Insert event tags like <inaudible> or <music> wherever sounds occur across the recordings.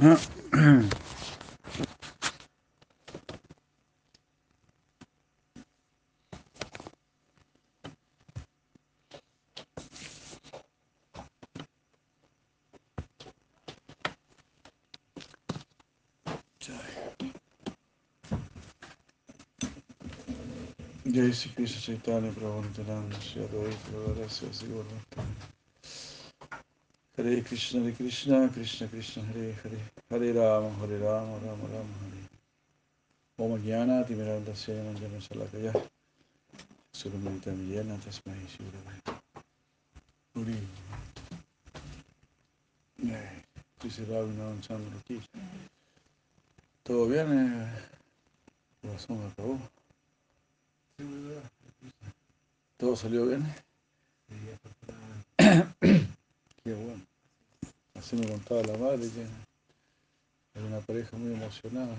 Jai Cristo te l'hanno Nityananda Shri però adesso è sicuro. Hare Krishna Hare Krishna Krishna Krishna Hare Hare Hare Rama Hare Rama Rama Rama Hare Om Jnana Timiranda Sena Jana Salakaya Surumita Shivravai Dice Chandra aquí ¿Todo bien? Eh? Acabó. ¿Todo salió bien? <coughs> Qué bueno. Así me contaba la madre que era una pareja muy emocionada,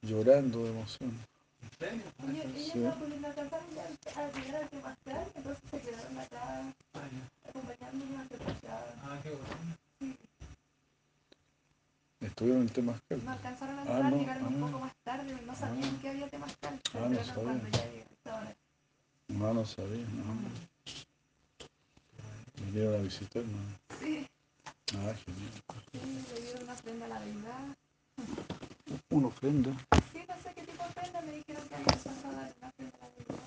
llorando de emoción. Sí. Estuvieron en el Temascal. No alcanzaron a Ah, entrar, no, llegaron un ah. poco más tarde, no sabían que había temazcal. Se Ah, no sabían. No, no sabía, no. Vinieron a visitarnos. Sí, Sí, le dieron una ofrenda a la deidad. Una ofrenda. Sí, no sé qué tipo de ofrenda, me dijeron que había pasado una ofrenda a la deidad.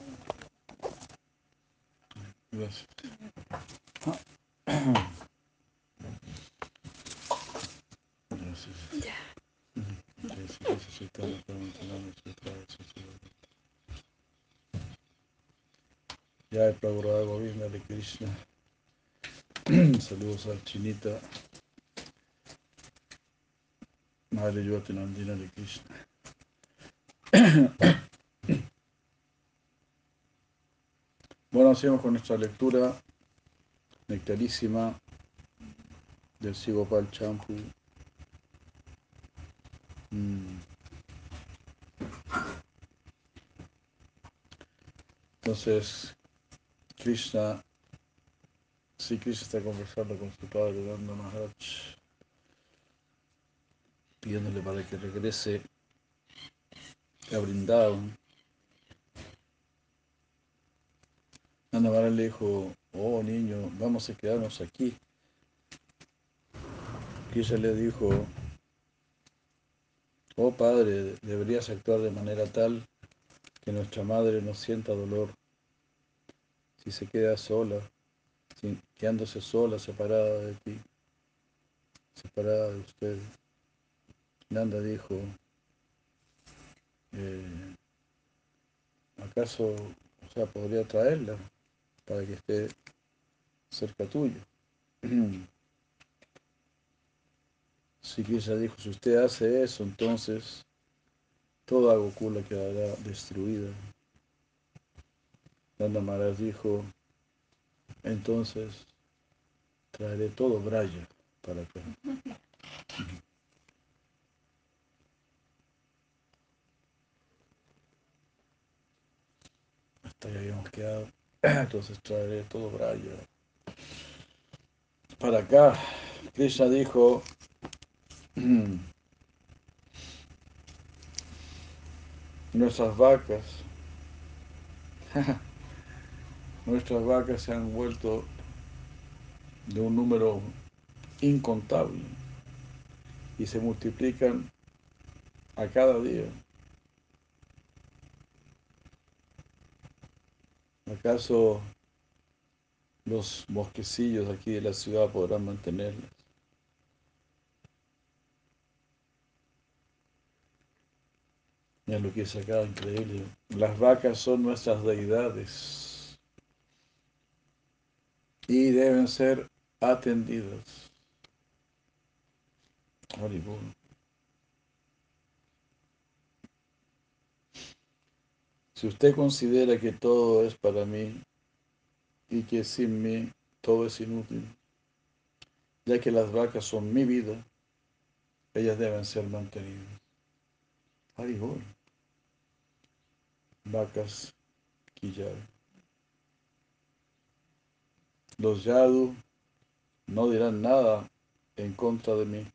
Gracias. Gracias. Ya. Gauravaktani. Jai Prabhupada Govinda de Krishna. <clears throat> Saludos a Chinita. Madre Yoti Nandina de Krishna. <clears throat> Bueno, seguimos con nuestra lectura nectarísima del Sigopal Champu. Mm. Entonces, Krishna, sí, Krishna está conversando con su padre, Nanda Maharaj, pidiéndole para que regrese a Brindavan. Nanda Maharaj le dijo, oh niño, vamos a quedarnos aquí. Krishna le dijo, oh padre, deberías actuar de manera tal que nuestra madre no sienta dolor si se queda sola, quedándose sola, separada de ti, separada de usted. Nanda dijo, eh, ¿acaso, o sea, podría traerla para que esté cerca tuyo? <clears throat> Si Krishna dijo, si usted hace eso, entonces toda Gokula quedará destruida. Nanda Maharaj dijo, entonces traeré todo Braya para acá. <laughs> Hasta ahí habíamos quedado. <clears throat> Entonces traeré todo Braya para acá. Krishna dijo, <clears throat> nuestras vacas, <laughs> nuestras vacas se han vuelto de un número incontable y se multiplican a cada día. ¿Acaso los bosquecillos aquí de la ciudad podrán mantenerlas? Mira lo que es acá, increíble. Las vacas son nuestras deidades. Y deben ser atendidas. Haribol. Si usted considera que todo es para mí y que sin mí todo es inútil, ya que las vacas son mi vida, ellas deben ser mantenidas. Haribol. Vacas quillar. Los yadu no dirán nada en contra de mí.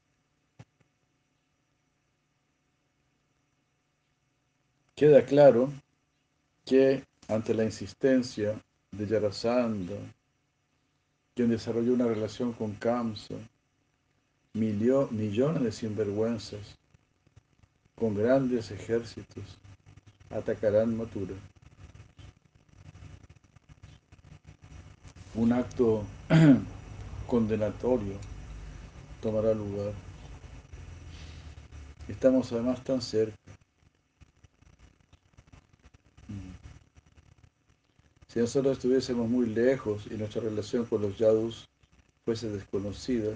Queda claro que ante la insistencia de Yarasandha, quien desarrolló una relación con Kamsa, millones de sinvergüenzas con grandes ejércitos atacarán Mathura. Un acto <clears throat> condenatorio tomará lugar. Estamos además tan cerca. Si nosotros estuviésemos muy lejos y nuestra relación con los yadus fuese desconocida,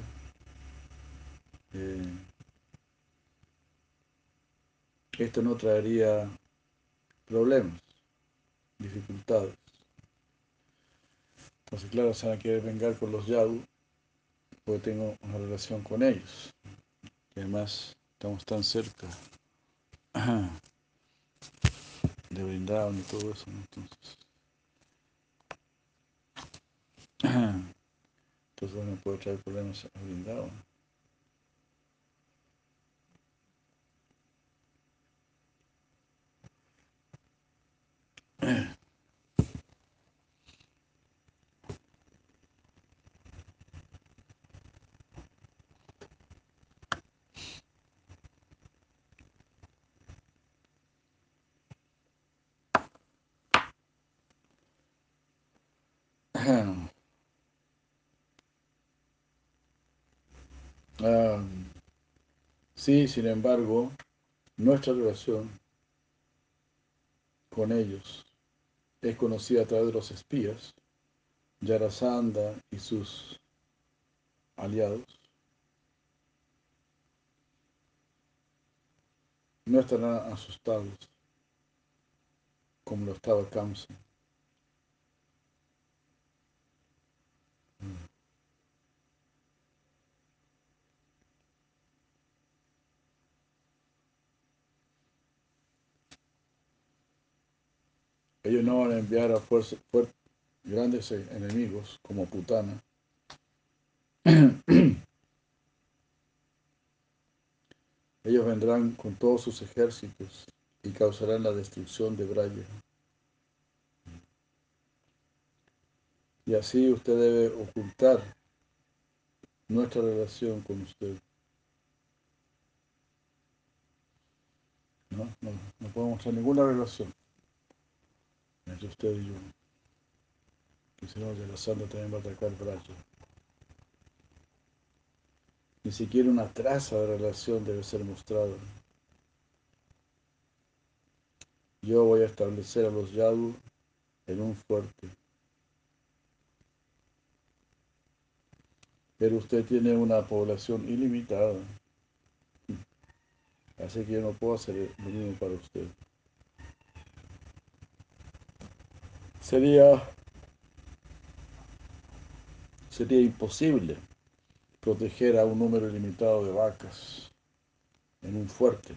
eh, esto no traería problemas, dificultades. Entonces, claro, se van a vengar con los yadu porque tengo una relación con ellos. Y además estamos tan cerca <clears throat> de Brindavan y todo eso, Entonces, <clears throat> entonces no puede traer problemas a Brindavan. <clears throat> Sí, sin embargo, nuestra relación con ellos es conocida a través de los espías, Yarasanda y sus aliados. No estarán asustados como lo estaba Kamsa. Ellos no van a enviar a fuerza, grandes enemigos como Putana. <clears throat> Ellos vendrán con todos sus ejércitos y causarán la destrucción de Braya. Y así usted debe ocultar nuestra relación con usted. No, no, no podemos mostrar ninguna relación entre usted y yo. Que si no, la santa también va a atacar Braya. Ni siquiera una traza de relación debe ser mostrada. Yo voy a establecer a los Yadu en un fuerte. Pero usted tiene una población ilimitada. Así que yo no puedo hacer lo mismo para usted. Sería, sería imposible proteger a un número limitado de vacas en un fuerte.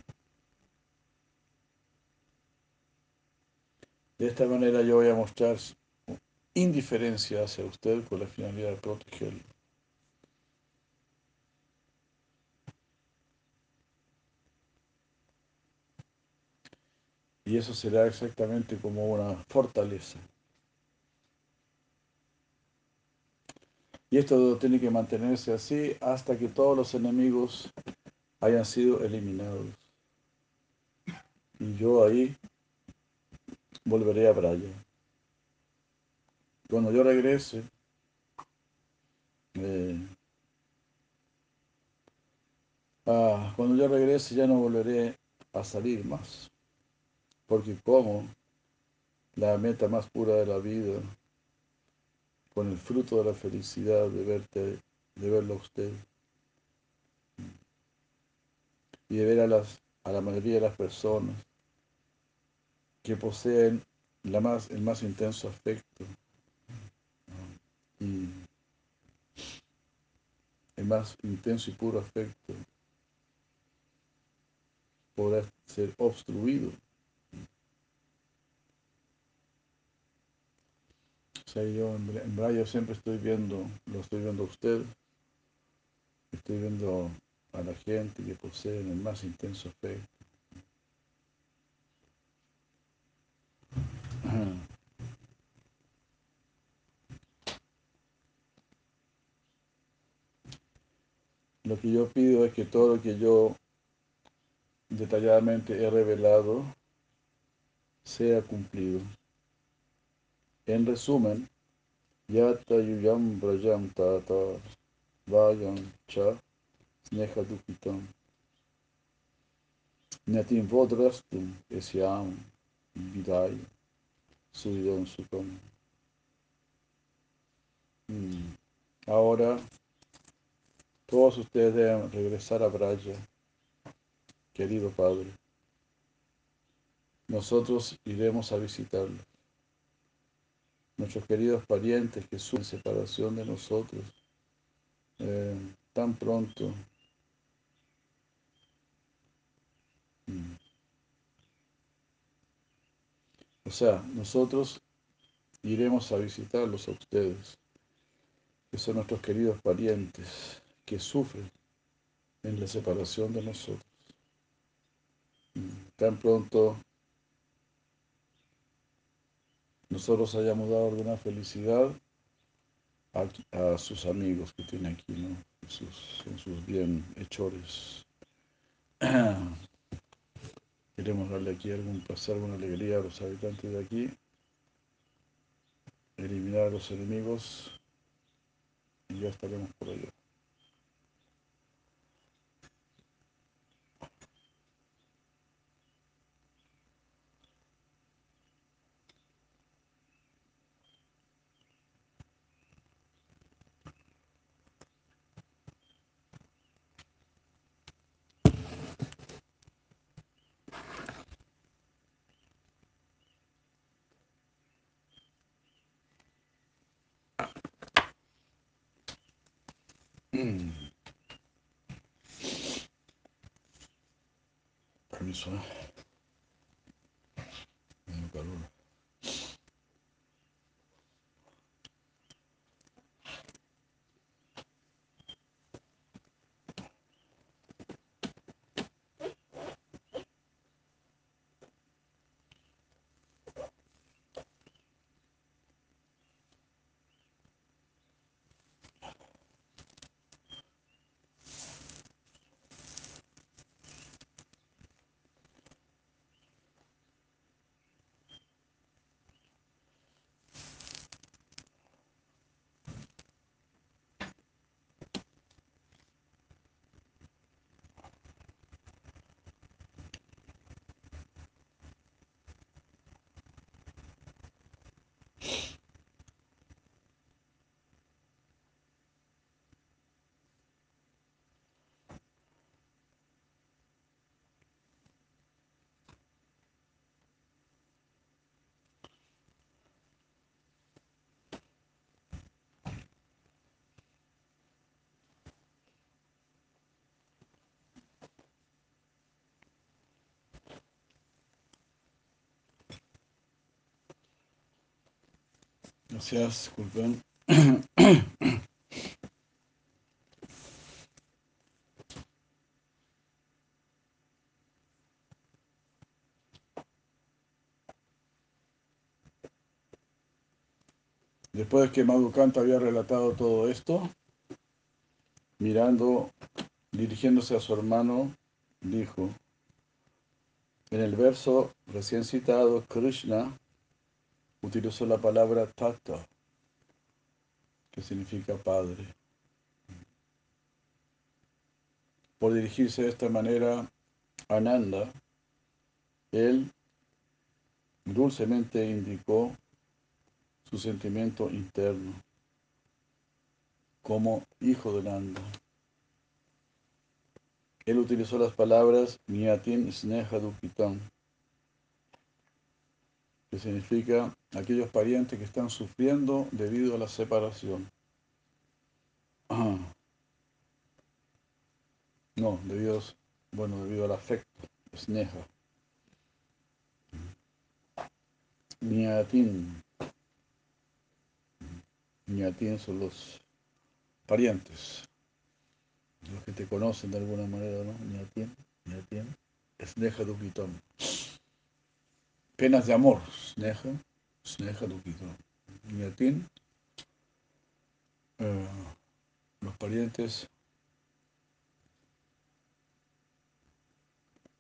De esta manera yo voy a mostrar indiferencia hacia usted con la finalidad de protegerlo. Y eso será exactamente como una fortaleza. Y esto tiene que mantenerse así hasta que todos los enemigos hayan sido eliminados. Y yo ahí volveré a Braya. Cuando yo regrese, eh, ah, cuando yo regrese ya no volveré a salir más. Porque como la meta más pura de la vida con el fruto de la felicidad de verte, de verlo a usted. Y de ver a, las, a la mayoría de las personas que poseen la más, el más intenso afecto y el más intenso y puro afecto podrá ser obstruido. Sea, yo en verdad yo siempre estoy viendo, lo estoy viendo a usted, estoy viendo a la gente que posee el más intenso afecto. <clears throat> Lo que yo pido es que todo lo que yo detalladamente he revelado sea cumplido. En resumen, yata yuyam brajam tata vayam cha sneha dukitam natim vodrastum esyam vidai suyam sukam. Hmm. Ahora, todos ustedes deben regresar a Braya querido Padre, nosotros iremos a visitarlo. Nuestros queridos parientes que sufren separación de nosotros eh, tan pronto. Mm. O sea, nosotros iremos a visitarlos a ustedes, que son nuestros queridos parientes que sufren en la separación de nosotros tan pronto nosotros hayamos dado alguna felicidad a, sus amigos que tiene aquí, ¿no? sus, sus bienhechores. <clears throat> Queremos darle aquí algún pasar, alguna alegría a los habitantes de aquí, eliminar a los enemigos y ya estaremos por allá. Permiso, ¿eh? calor. Gracias, disculpen. Después de que Madhukanta había relatado todo esto, mirando, dirigiéndose a su hermano, dijo, en el verso recién citado, Krishna utilizó la palabra tata, que significa padre. Por dirigirse de esta manera a Nanda, él dulcemente indicó su sentimiento interno. como hijo de Nanda. Él utilizó las palabras Nyatin Sneha Dukitam, que significa aquellos parientes que están sufriendo debido a la separación. No, debido, bueno, debido al afecto, Sneha. Nyatin. Nyatin son los parientes, los que te conocen de alguna manera, ¿no? Nyatin, Nyatin, Sneha Dukitam. Penas de amor, Sneha, Sneha Dukitam. Nyatin, eh, los parientes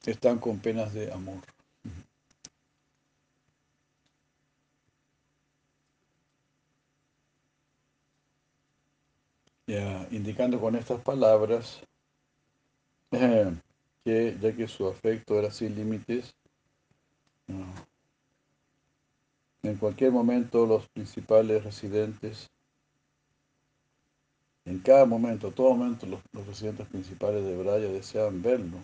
están con penas de amor. Ya, indicando con estas palabras eh, que ya que su afecto era sin límites, en cualquier momento los principales residentes, en cada momento, todo momento los, residentes principales de Braya deseaban verlo.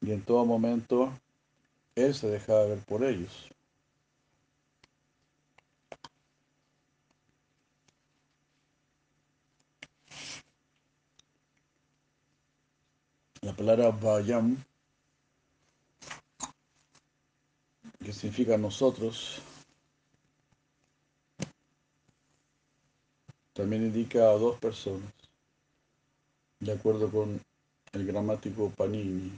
Y en todo momento él se dejaba ver por ellos. La palabra Vayam, que significa nosotros, también indica a dos personas, de acuerdo con el gramático Panini.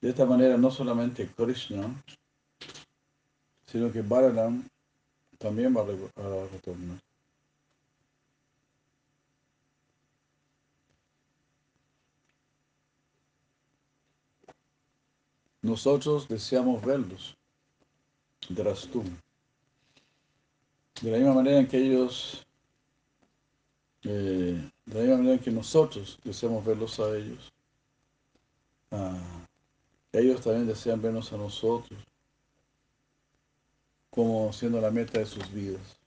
De esta manera, no solamente Krishna, sino que Balaram también va a retornar. Nosotros deseamos verlos. De la misma manera en que ellos, eh, de la misma manera en que nosotros deseamos verlos a ellos, ah, ellos también desean vernos a nosotros como siendo la meta de sus vidas.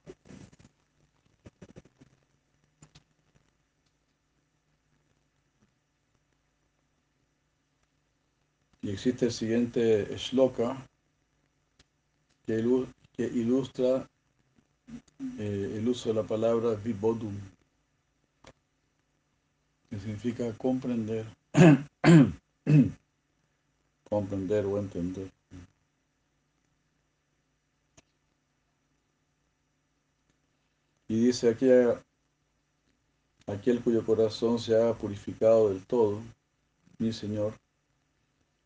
Existe el siguiente shloka que, ilustra eh, el uso de la palabra vibodum, que significa comprender, <clears throat> comprender o entender. Y dice aquí, aquel cuyo corazón se ha purificado del todo, mi Señor,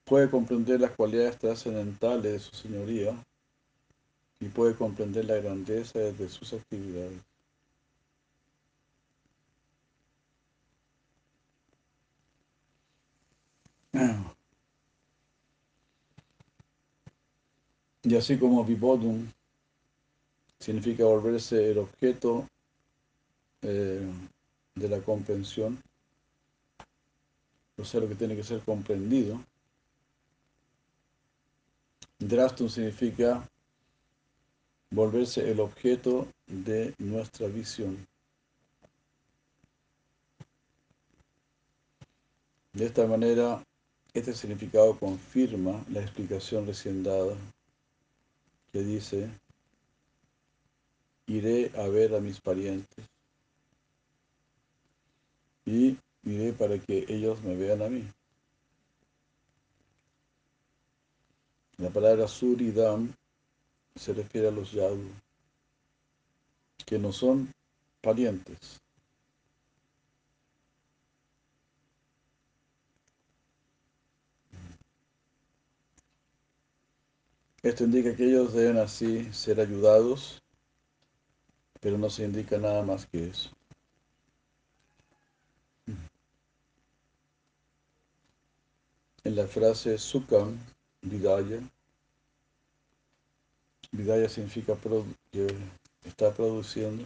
puede comprender las cualidades trascendentales de su señoría y puede comprender la grandeza de sus actividades. <clears throat> Y así como Vibodum significa volverse el objeto eh, de la comprensión, o sea, lo que tiene que ser comprendido, Drastum significa volverse el objeto de nuestra visión. De esta manera, este significado confirma la explicación recién dada, que dice, iré a ver a mis parientes y iré para que ellos me vean a mí. La palabra Suridam se refiere a los Yadu, que no son parientes. Esto indica que ellos deben así ser ayudados, pero no se indica nada más que eso. En la frase Sukam, Vidaya. Vidaya significa que está produciendo.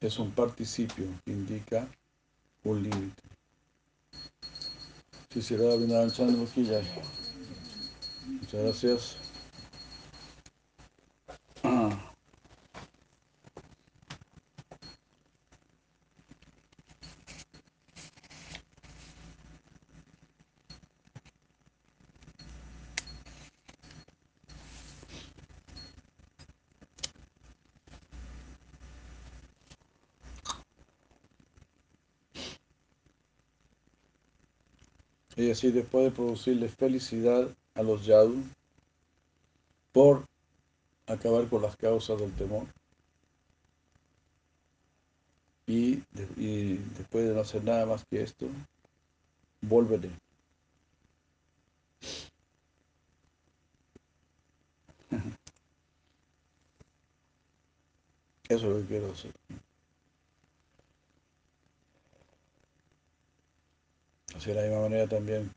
Es un participio que indica un límite. Chandra aquí ya. Muchas gracias. Y así después de producirle felicidad a los yadu por acabar con las causas del temor. Y, y después de no hacer nada más que esto, volveré. <laughs> Eso es lo que quiero hacer. De la misma manera también,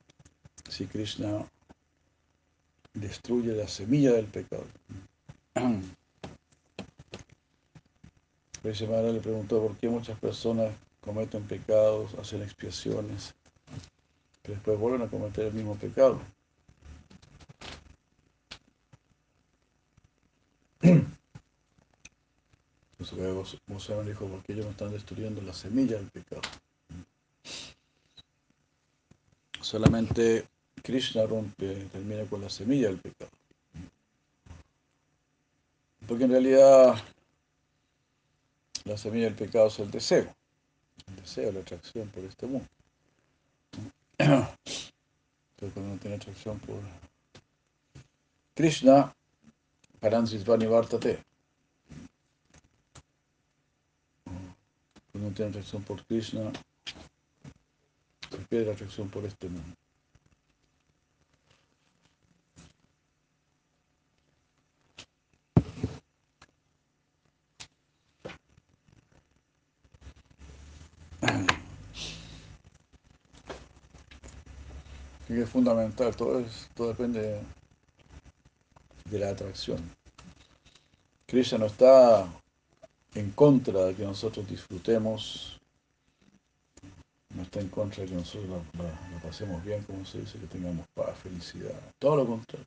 si Krishna destruye la semilla del pecado. <clears throat> Maharaj le preguntó por qué muchas personas cometen pecados, hacen expiaciones, pero después vuelven a cometer el mismo pecado. <clears throat> Entonces luego Moshe dijo, ¿por qué ellos no están destruyendo la semilla del pecado? Solamente Krishna rompe, termina con la semilla del pecado. Porque en realidad la semilla del pecado es el deseo. El deseo, la atracción por este mundo. Pero cuando uno tiene atracción por Krishna, Paransisvani Vartate. Cuando uno tiene atracción por Krishna, pierde la atracción por este mundo. Y es fundamental, todo, es, todo depende de la atracción. Krishna no está en contra de que nosotros disfrutemos no está en contra de que nosotros la, pasemos bien, como se dice, que tengamos paz, felicidad, todo lo contrario.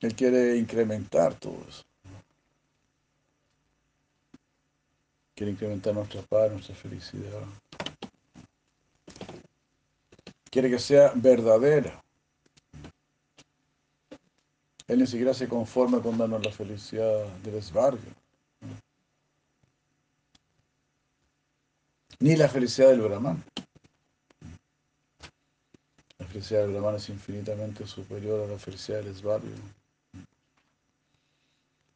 Él quiere incrementar todo eso. Quiere incrementar nuestra paz, nuestra felicidad. Quiere que sea verdadera. Él ni siquiera se conforma con darnos la felicidad del esbarrio. Ni la felicidad del Brahman. La felicidad del Brahman es infinitamente superior a la felicidad del esbarrio.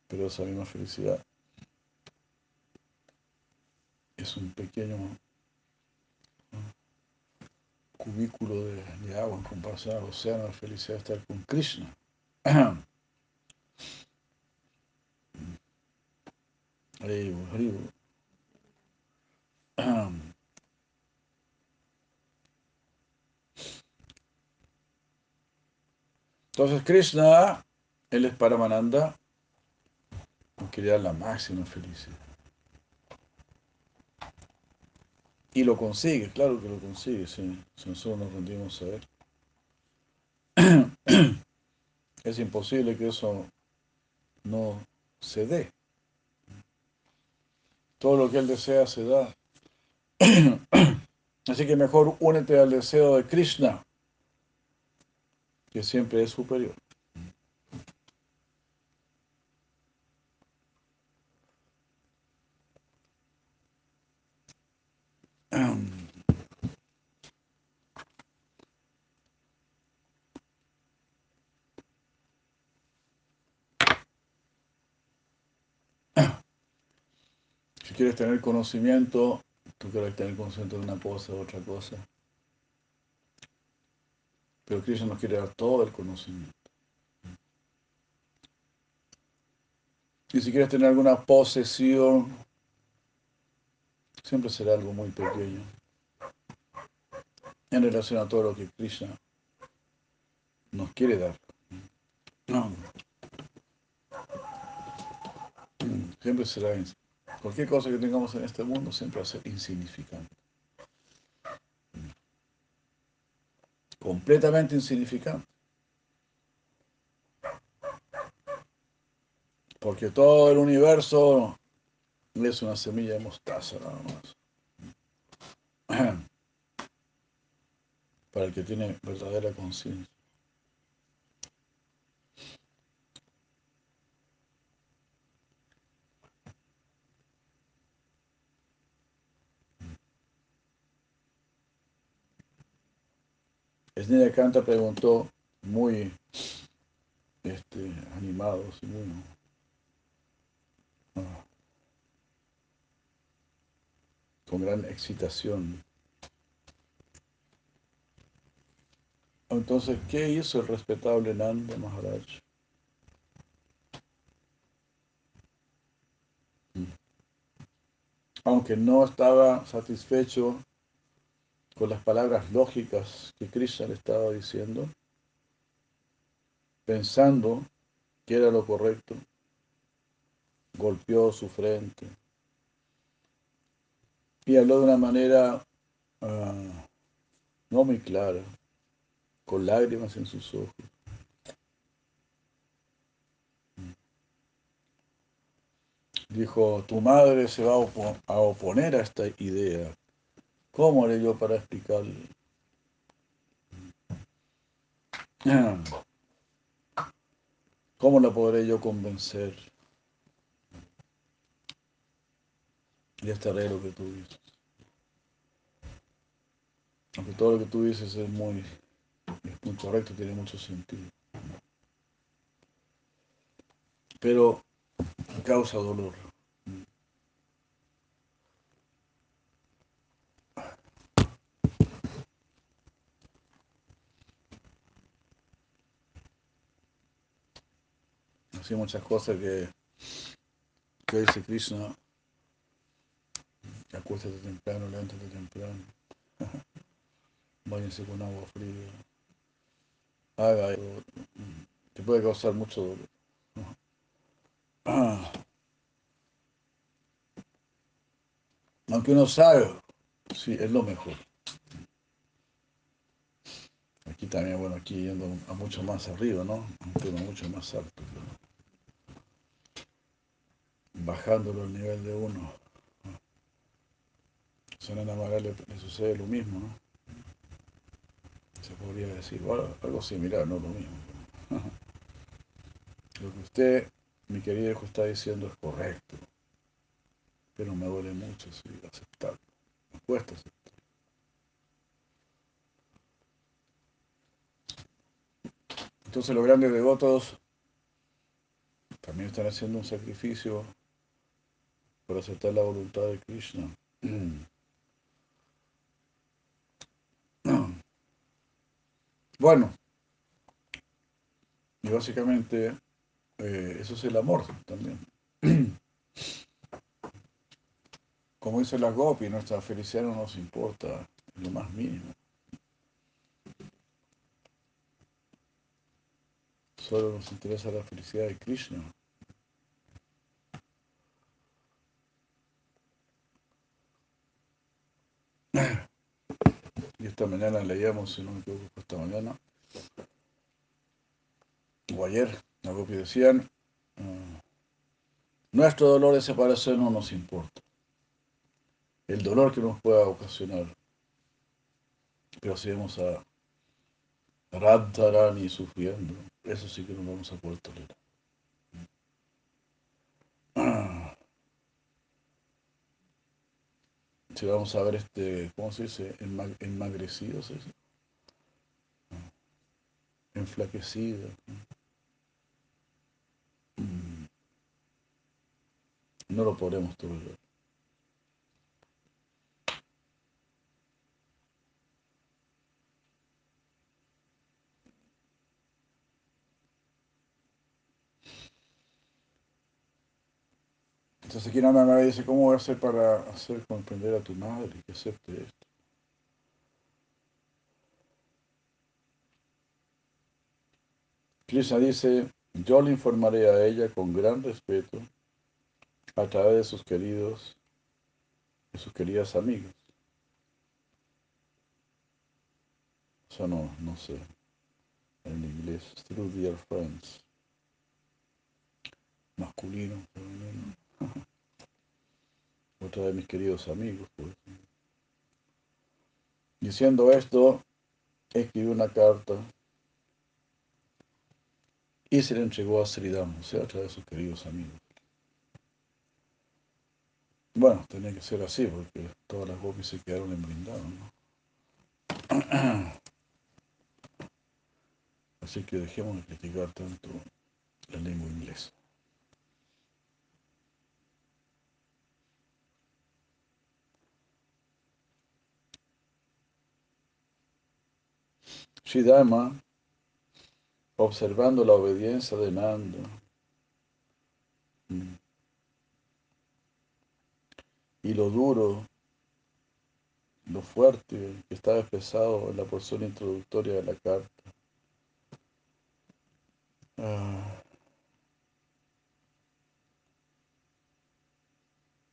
Pero esa misma felicidad es un pequeño cubículo de, agua en comparación al océano de felicidad estar con Krishna. <clears throat> <clears throat> Entonces Krishna, él es Paramananda, quiere dar la máxima felicidad. Y lo consigue, claro que lo consigue, si, nosotros nos rendimos a ver. <clears throat> Es imposible que eso no se dé. Todo lo que él desea se da. <coughs> Así que mejor únete al deseo de Krishna, que siempre es superior. <coughs> Si quieres tener conocimiento, tú quieres tener conocimiento de una cosa o otra cosa. Pero Krishna nos quiere dar todo el conocimiento. Y si quieres tener alguna posesión, siempre será algo muy pequeño en relación a todo lo que Krishna nos quiere dar. Siempre será, Cualquier cosa que tengamos en este mundo siempre va a ser insignificante. Completamente insignificante. Porque todo el universo es una semilla de mostaza nada más. <clears throat> Para el que tiene verdadera conciencia. Esnida Canta preguntó muy este, ah, con gran excitación. Entonces, ¿qué hizo el respetable Nanda Maharaj? Aunque no estaba satisfecho con las palabras lógicas que Krishna le estaba diciendo, pensando que era lo correcto, golpeó su frente y habló de una manera uh, no muy clara, con lágrimas en sus ojos. Dijo, tu madre se va a oponer a esta idea ¿Cómo haré yo para explicarle? <clears throat> ¿Cómo la podré yo convencer? Y este lo que tú dices. Aunque todo lo que tú dices es muy, es muy correcto, tiene mucho sentido. Pero causa dolor. Así muchas cosas que, que dice Krishna. Acuéstate temprano, levántate temprano. <laughs> Váyanse con agua fría. Haga eso. Te puede causar mucho dolor. <clears throat> Aunque uno sabe, sí, es lo mejor. Aquí también, bueno, aquí yendo a mucho más arriba, ¿no? Un mucho más alto bajándolo al nivel de uno. A Sanana le, le sucede lo mismo, ¿no? Se podría decir, bueno, algo similar, no lo mismo. <laughs> Lo que usted, mi querido hijo, está diciendo es correcto, pero me duele mucho sí, aceptarlo. Me cuesta aceptarlo. Entonces los grandes devotos también están haciendo un sacrificio aceptar la voluntad de Krishna. <clears throat> Bueno, y básicamente eh, eso es el amor también. <clears throat> Como dice la Gopi, nuestra felicidad no nos importa lo más mínimo. Solo nos interesa la felicidad de Krishna. Y esta mañana leíamos, si no me equivoco, esta mañana, o ayer, algo que decían, ah, nuestro dolor de separación no nos importa. El dolor que nos pueda ocasionar. Pero si vemos a Radharani sufriendo, eso sí que no vamos a poder tolerar. <clears throat> Si vamos a ver este, ¿cómo se dice? Eso. Enflaquecido. Mm. No lo podremos tolerar. Entonces aquí nada más dice, ¿cómo voy a hacer para hacer comprender a tu madre que acepte esto? Krishna dice, yo le informaré a ella con gran respeto a través de sus queridos, de sus queridas amigas. sea, no, no sé, en inglés, through dear friends, masculino, femenino, otra de mis queridos amigos, pues. Diciendo esto, escribió una carta y se le entregó a Sridham, o sea, a través de sus queridos amigos. Bueno, tenía que ser así, porque todas las gopis se quedaron en blindado, ¿no? <clears throat> Así que dejemos de criticar tanto la lengua inglesa. Shidama, observando la obediencia de Nanda, mm, y lo duro, lo fuerte que estaba expresado en la porción introductoria de la carta. Ah,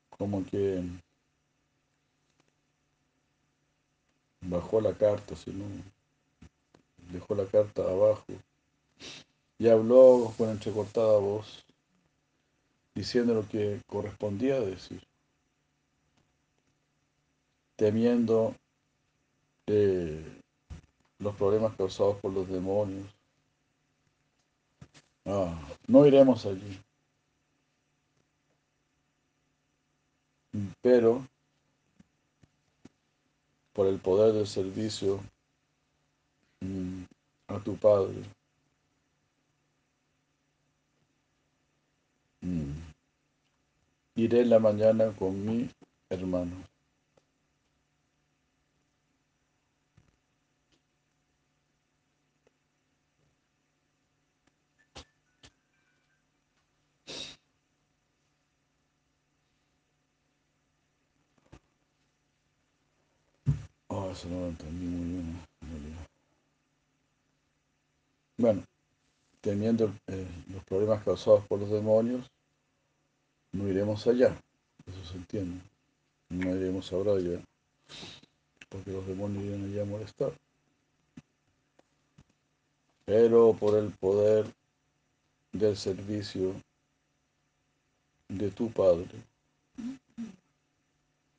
como que bajó la carta, sino dejó la carta abajo y habló con entrecortada voz, diciendo lo que correspondía decir temiendo eh, los problemas causados por los demonios. Ah, no iremos allí. Pero por el poder del servicio a tu Padre, iré en la mañana con mi hermano. Oh, eso no lo entendí muy bien, Bueno, temiendo eh, los problemas causados por los demonios, no iremos allá, eso se entiende. No iremos ahora allá, porque los demonios irían allá a molestar. Pero por el poder del servicio de tu Padre,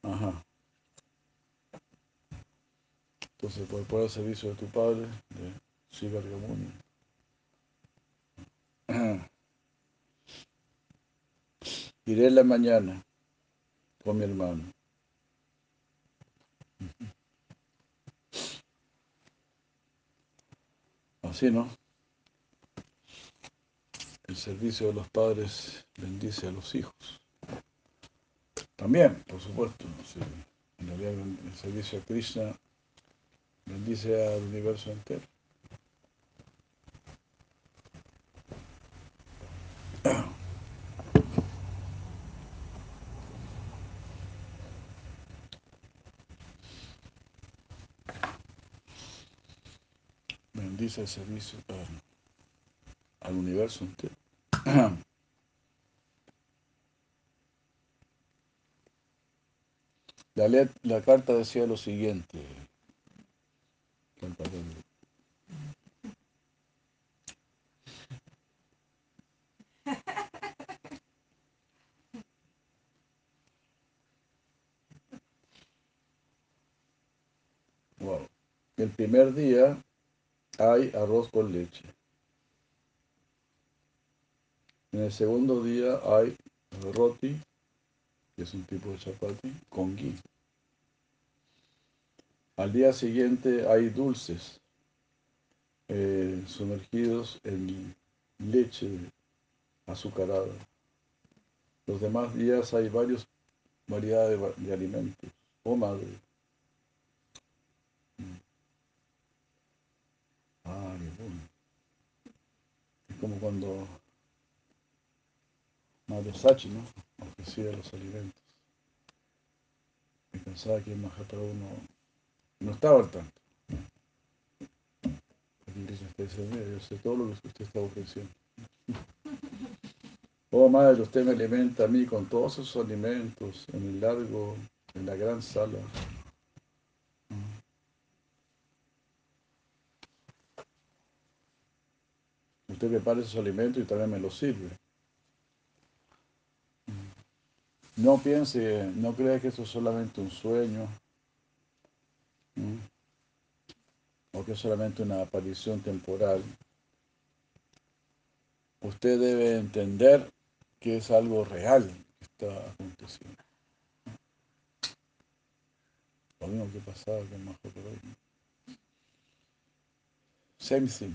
ajá, entonces, por el poder servicio de tu padre, de Shiva Iré la mañana con mi hermano. Así, ¿no? El servicio de los padres bendice a los hijos. También, por supuesto. El servicio a Krishna bendice al universo entero. Bendice el servicio al universo entero. <clears throat> La, la carta decía lo siguiente. <laughs> El primer día hay arroz con leche. En el segundo día hay roti, que es un tipo de chapati, con ghee. Al día siguiente hay dulces eh, sumergidos en leche azucarada. Los demás días hay varias variedades de, alimentos. Oh madre. Mm. Ah, qué bueno. Es como cuando Madre Sachi, ¿no? Ofrecía los alimentos. Y pensaba que en uno no estaba al tanto. yo sé todo lo que usted está ofreciendo. <laughs> Oh madre, usted me alimenta a mí con todos esos alimentos en el largo, en la gran sala. Usted prepare sus alimentos y también me los sirve. No piense, no crea que esto es solamente un sueño. O que es solamente una aparición temporal. Usted debe entender que es algo real que está aconteciendo. Lo mismo que pasaba con Mahaprabhu. Same thing.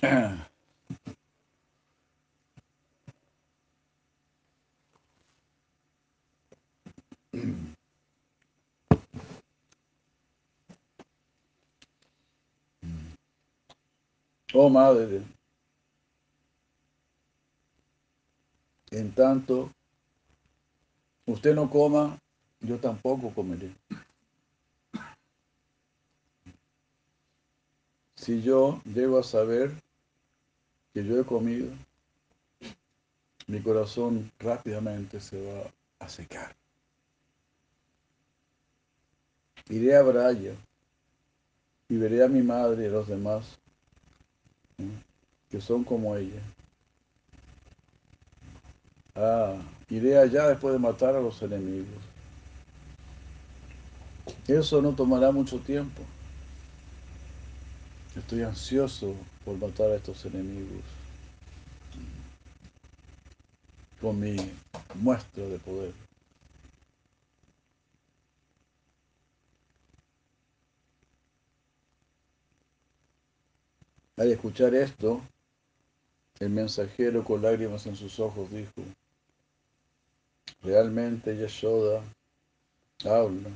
<clears throat> Oh madre, en tanto usted no coma, yo tampoco comeré. Si yo llego a saber que yo he comido, mi corazón rápidamente se va a secar. Iré a Braya y veré a mi madre y a los demás que son como ella. Ah, iré allá después de matar a los enemigos. Eso no tomará mucho tiempo. Estoy ansioso por matar a estos enemigos con mi muestra de poder. Al escuchar esto, el mensajero con lágrimas en sus ojos dijo, realmente Yashoda habla.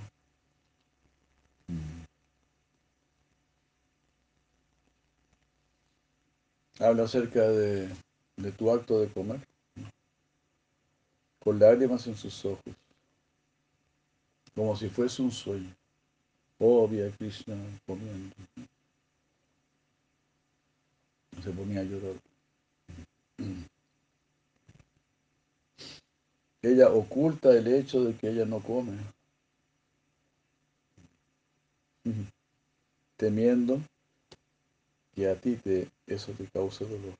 Habla acerca de, de tu acto de comer, con lágrimas en sus ojos, como si fuese un sueño. Oh, Krishna comiendo se ponía a llorar. Ella oculta el hecho de que ella no come, temiendo que a ti te, eso te cause dolor.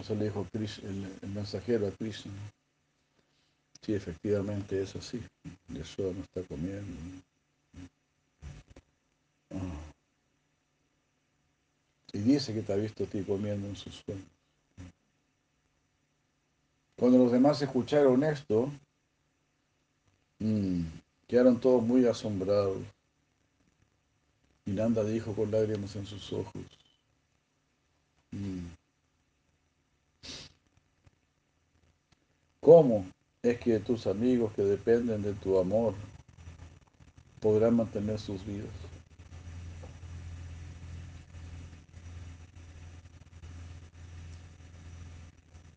Eso le dijo el, mensajero a Krishna. Sí, efectivamente es así. Yeshua no está comiendo. Ah. Y dice que te ha visto a ti comiendo en sus sueños. Cuando los demás escucharon esto, mm, quedaron todos muy asombrados. Y Nanda dijo con lágrimas en sus ojos, mm, ¿Cómo es que tus amigos que dependen de tu amor podrán mantener sus vidas?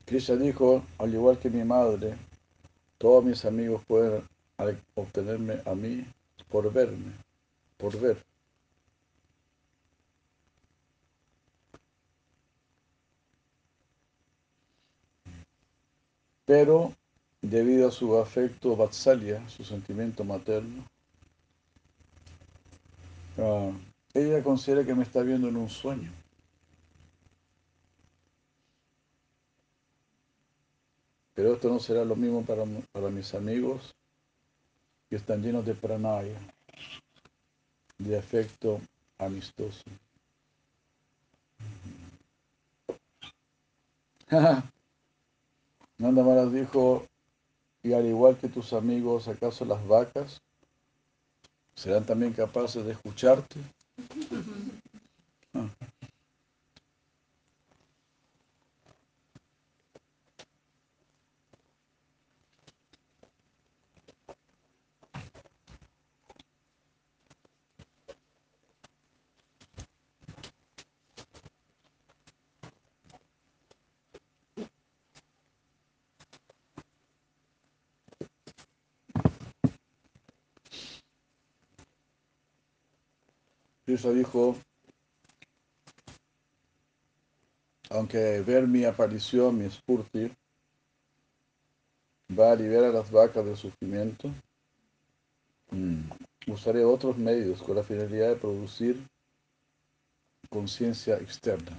Krishna dijo, al igual que mi madre, todos mis amigos pueden obtenerme a mí por verme, por ver. Pero debido a su afecto vatsalia, su sentimiento materno, ah, ella considera que me está viendo en un sueño. Pero esto no será lo mismo para, para mis amigos que están llenos de pranaya, de afecto amistoso. <laughs> Nanda Maras dijo, y al igual que tus amigos, ¿acaso las vacas serán también capaces de escucharte? Krishna dijo, aunque ver mi aparición, mi spurti, va a aliviar a las vacas del sufrimiento, mm, usaré otros medios con la finalidad de producir conciencia externa.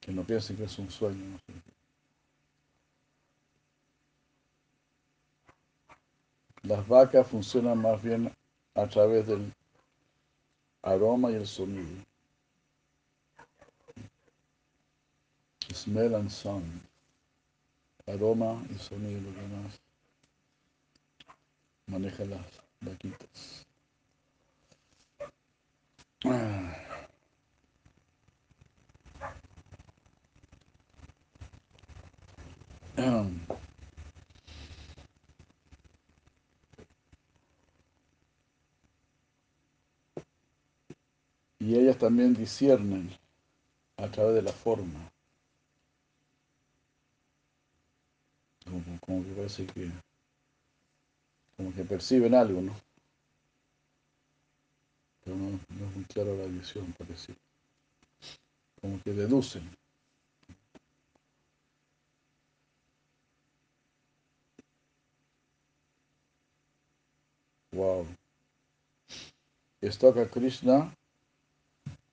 Que no piensen que es un sueño. Las vacas funcionan más bien a través del aroma y el sonido. Smell and sound. Aroma y sonido, lo que más maneja las vaquitas. Y ellas también disciernen a través de la forma. Como, que parece que, como que perciben algo, ¿no? Pero no, es muy clara la visión, parece. Como que deducen. Wow. Esto Krishna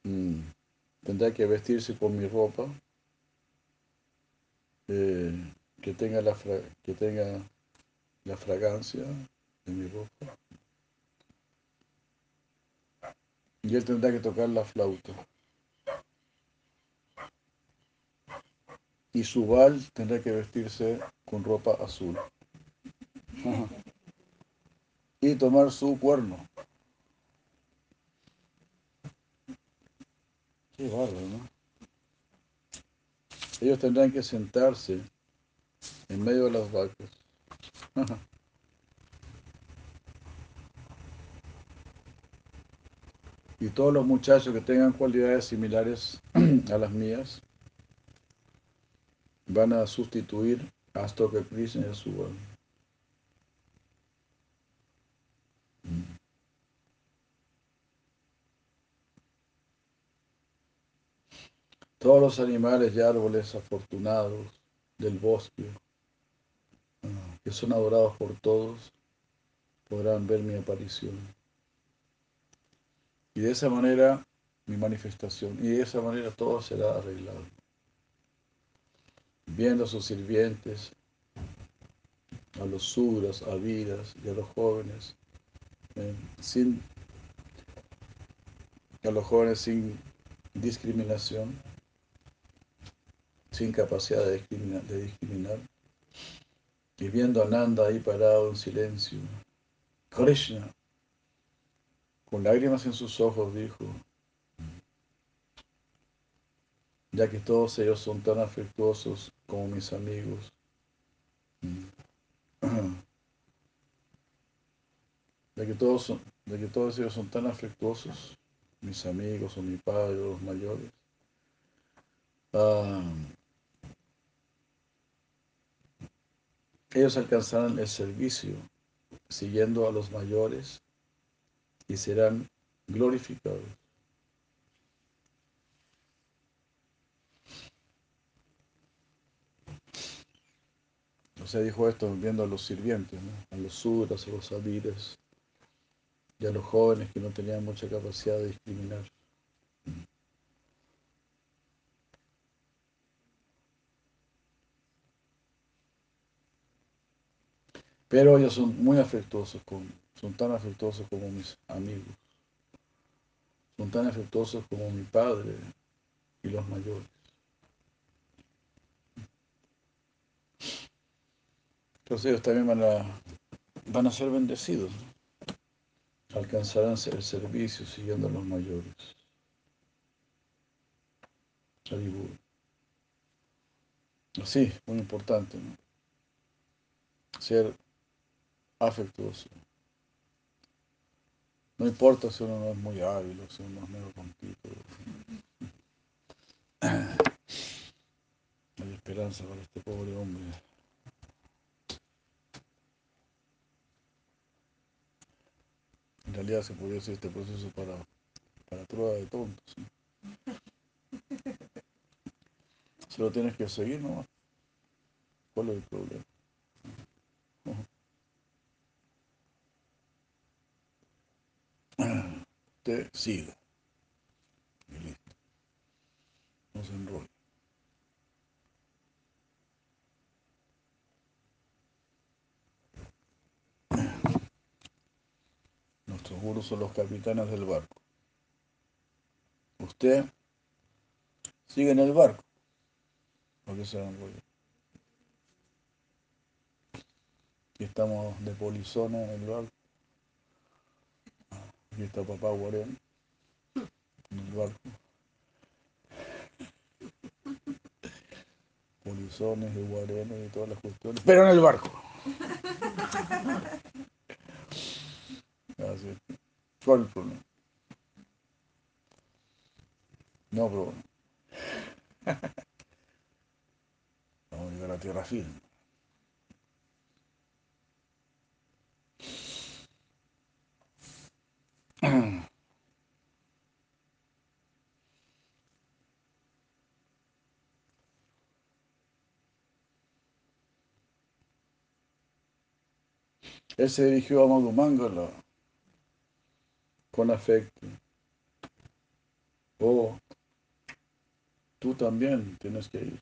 Mm. Tendrá que vestirse con mi ropa, eh, que, tenga la que tenga la fragancia de mi ropa. Y él tendrá que tocar la flauta. Y su bal tendrá que vestirse con ropa azul. y tomar su cuerno. Qué bárbaro, ¿no? Ellos tendrán que sentarse en medio de las <laughs> vacas. y todos los muchachos que tengan cualidades similares <clears throat> a las mías van a sustituir a Stoker Krishna y a su Todos los animales y árboles afortunados del bosque, ah, que son adorados por todos, podrán ver mi aparición. Y de esa manera mi manifestación, y de esa manera todo será arreglado. Viendo a sus sirvientes, a los sudras, a vidas y a los jóvenes, eh, sin, a los jóvenes sin discriminación, sin capacidad de discriminar, y viendo a Nanda ahí parado en silencio, Krishna, con lágrimas en sus ojos, dijo, ya que todos ellos son tan afectuosos como mis amigos, <clears throat> ya que todos, son, que todos ellos son tan afectuosos, mis amigos o mi padre o los mayores, ah, ellos alcanzarán el servicio siguiendo a los mayores y serán glorificados. O sea, dijo esto viendo a los sirvientes, a los suras, a los abires y a los jóvenes que no tenían mucha capacidad de discriminar. Pero ellos son muy afectuosos, con, son tan afectuosos como mis amigos. Son tan afectuosos como mi padre y los mayores. Entonces ellos también van a, van a ser bendecidos. Alcanzarán el servicio siguiendo a los mayores. Así, muy importante. ¿no? Ser afectuoso. No importa si uno no es muy hábil o si uno es medio tontito. <clears throat> Hay esperanza para este pobre hombre. En realidad se podría hacer este proceso para, para prueba de tontos. Lo tienes que seguir nomás. ¿Cuál es el problema? Siga. Y listo. No se enrolle. Nuestros gurus son los capitanes del barco. Usted sigue en el barco. Porque se enrolla. Aquí estamos de polizona en el barco. Aquí está papá Guarén en el barco. Polizones y guarenes y todas las cuestiones. Pero en el barco. Así. ¿Cuál es el problema? No, pero <laughs> vamos a llegar a tierra firme. Él se dirigió a Madhumangala con afecto. Oh, tú también tienes que ir.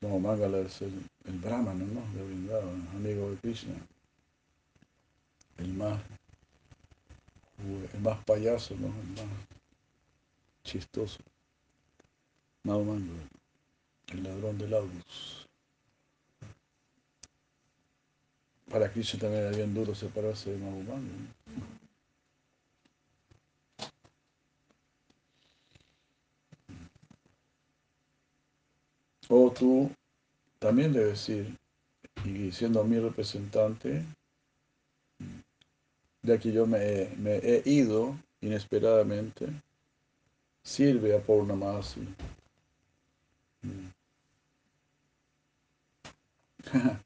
Madhumangala es el, el ¿no? De Vrindavan, amigo de Krishna. El más, el más payaso, ¿no? El más chistoso. Madhumangala, el ladrón de laudos. Para Krishna también era bien duro separarse de Madhumangala. O tú también debes ir, y siendo mi representante, ya que yo me, he ido inesperadamente, sirve a Purnamasi. <laughs>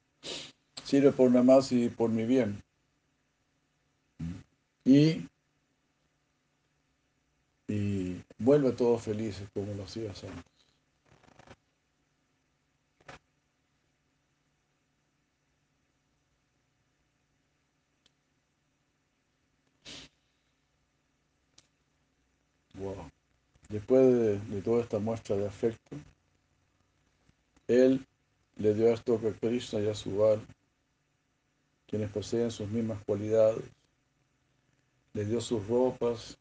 sirve por nada más y por mi bien. Y, y vuelve a todos felices como lo hacías antes. Wow. Después de, de, toda esta muestra de afecto, él le dio esto a Krishna y a Subal quienes poseen sus mismas cualidades. Le dio sus ropas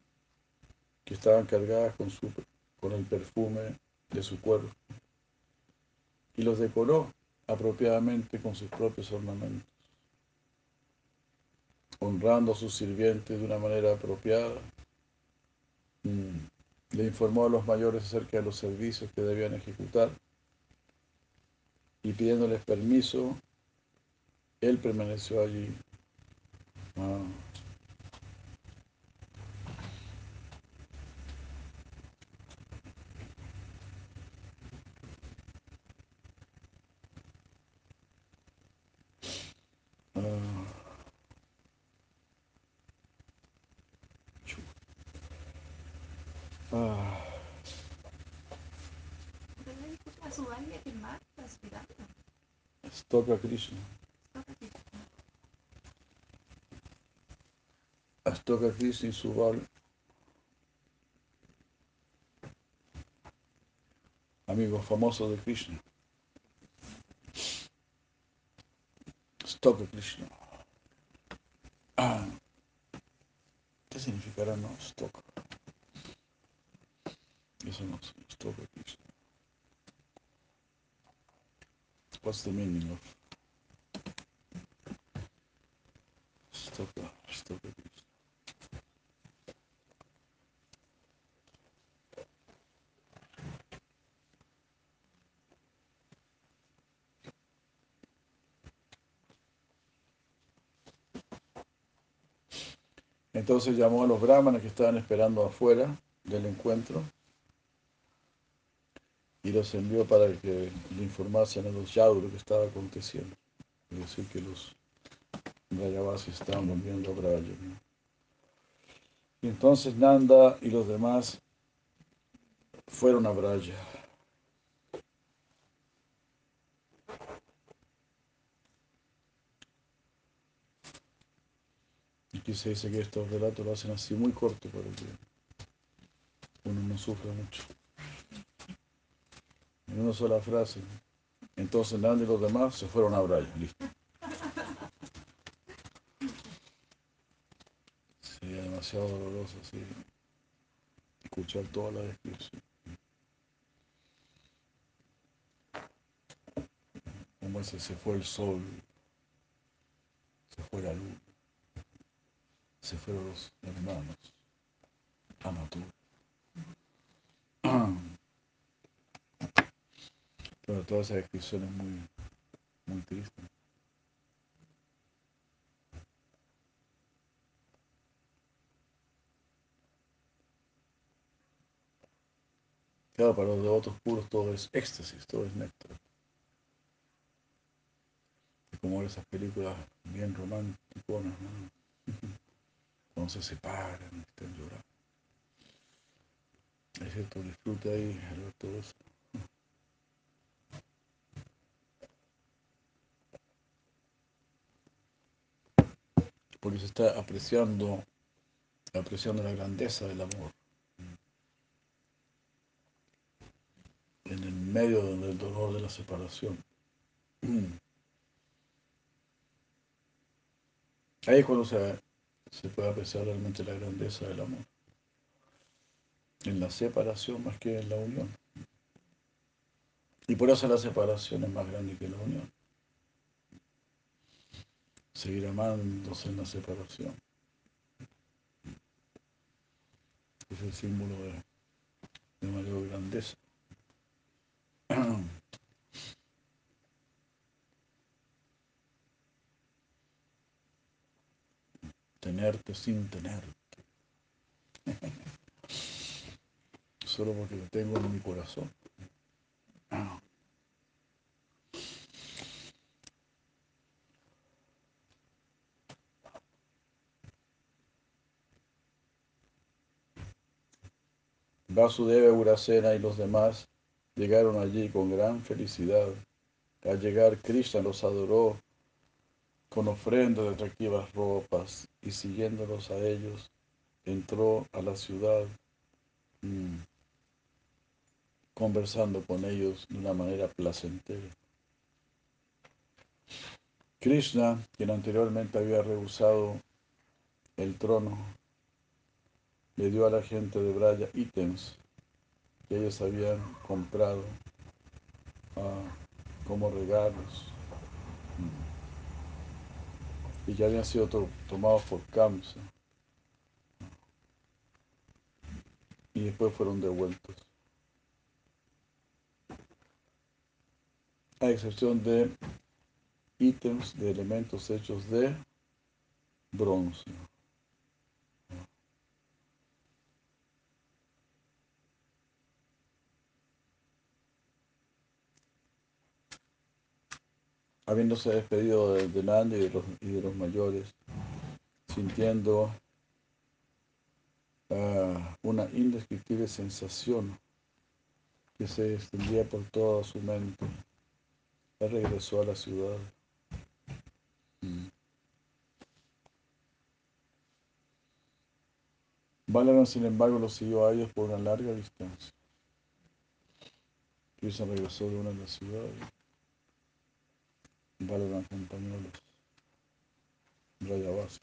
que estaban cargadas con, el perfume de su cuerpo y los decoró apropiadamente con sus propios ornamentos, honrando a sus sirvientes de una manera apropiada. Le informó a los mayores acerca de los servicios que debían ejecutar y pidiéndoles permiso él permaneció allí. Ah. A su baile que más aspirando. Toca Krishna. Astoka Krishna y Subal. Amigos famosos de Krishna. Stoka Krishna. Ah. ¿Qué significará no? Stoka. Eso no sé. Stoka Krishna. What's the meaning of Stoka? Stoka Krishna. Entonces llamó a los brahmanes que estaban esperando afuera del encuentro y los envió para que le informasen a los yaudros que estaba aconteciendo. Es decir, que los Brayavasis estaban volviendo a Braya. Y entonces Nanda y los demás fueron a Braya. Aquí se dice que estos relatos lo hacen así muy corto para que uno no sufra mucho. En una sola frase. Entonces Nanda y los demás se fueron a Braya. Listo. Sería demasiado doloroso así escuchar toda la descripción. Como ese se fue el sol, se fue la luna, los hermanos, Amatur. <clears throat> Pero toda esa descripción es muy, muy triste. Claro, para los devotos puros todo es éxtasis, todo es néctar. Es como esas películas bien románticas, ¿no? Se separan, están llorando. Hay cierto disfrute ahí al ver todo eso. Porque se está apreciando, apreciando la grandeza del amor. en el medio del dolor de la separación. <clears throat> Ahí es cuando se, se puede apreciar realmente la grandeza del amor. En la separación más que en la unión. Y por eso la separación es más grande que la unión. Seguir amándose en la separación. Es el símbolo de, de mayor grandeza. <clears throat> Tenerte sin tenerte. <laughs> Solo porque lo tengo en mi corazón. Vasudeva, Uracena y los demás Llegaron allí con gran felicidad. Al llegar, Krishna los adoró con ofrendas de atractivas ropas y siguiéndolos a ellos, entró a la ciudad mm, conversando con ellos de una manera placentera. Krishna, quien anteriormente había rehusado el trono, le dio a la gente de Braya ítems que ellos habían comprado ah, como regalos y que habían sido tomados por Kamsa y después fueron devueltos. A excepción de ítems de elementos hechos de bronce. Habiéndose despedido de, Nanda y de, los, mayores, sintiendo uh, una indescriptible sensación que se extendía por toda su mente. Él regresó a la ciudad. Mm. Sin embargo, lo siguió a ellos por una larga distancia. Krishna regresó de una de las ciudades. Balaram acompañó los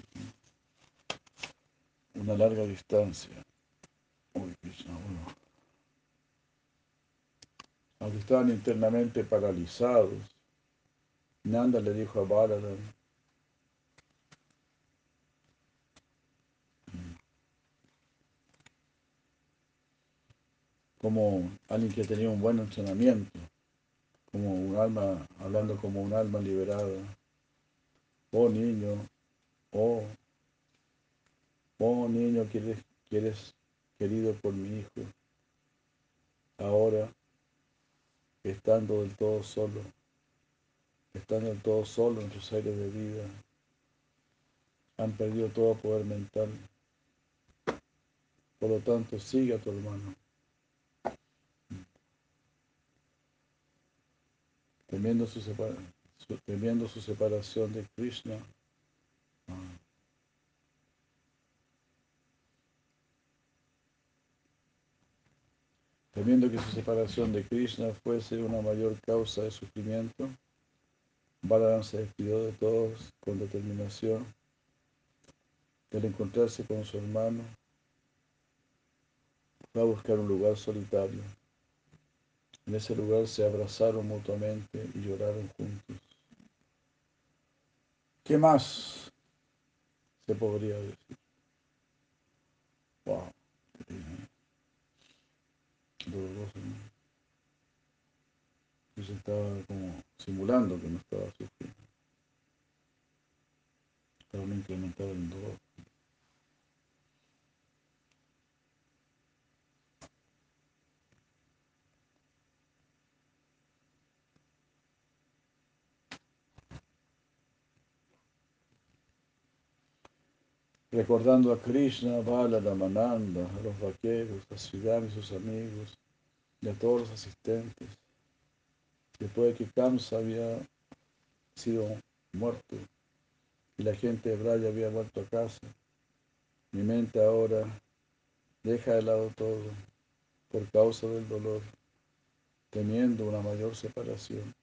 Una larga distancia. Uy, Krishna, bueno. Aunque estaban internamente paralizados, Nanda le dijo a Balaram, como alguien que tenía un buen entrenamiento, como un alma, hablando como un alma liberada. Oh niño, oh, oh niño que eres, querido por mi hijo, ahora, estando del todo solo, estando del todo solo en sus aires de vida, han perdido todo poder mental Por lo tanto, sigue a tu hermano. Temiendo su, temiendo su separación de Krishna, temiendo que su separación de Krishna fuese una mayor causa de sufrimiento, Balaram se despidió de todos con determinación. Al encontrarse con su hermano, fue a buscar un lugar solitario. En ese lugar se abrazaron mutuamente y lloraron juntos. ¿Qué más se podría decir? Wow doloroso. ¿no? Yo estaba como simulando que no estaba sufriendo. Para no incrementar el dolor. Recordando a Krishna, Bala, Ramananda, a los vaqueros, a Sridhar y sus amigos, y a todos los asistentes. Después de que Kamsa había sido muerto y la gente de Braya había vuelto a casa, mi mente ahora deja de lado todo por causa del dolor, temiendo una mayor separación.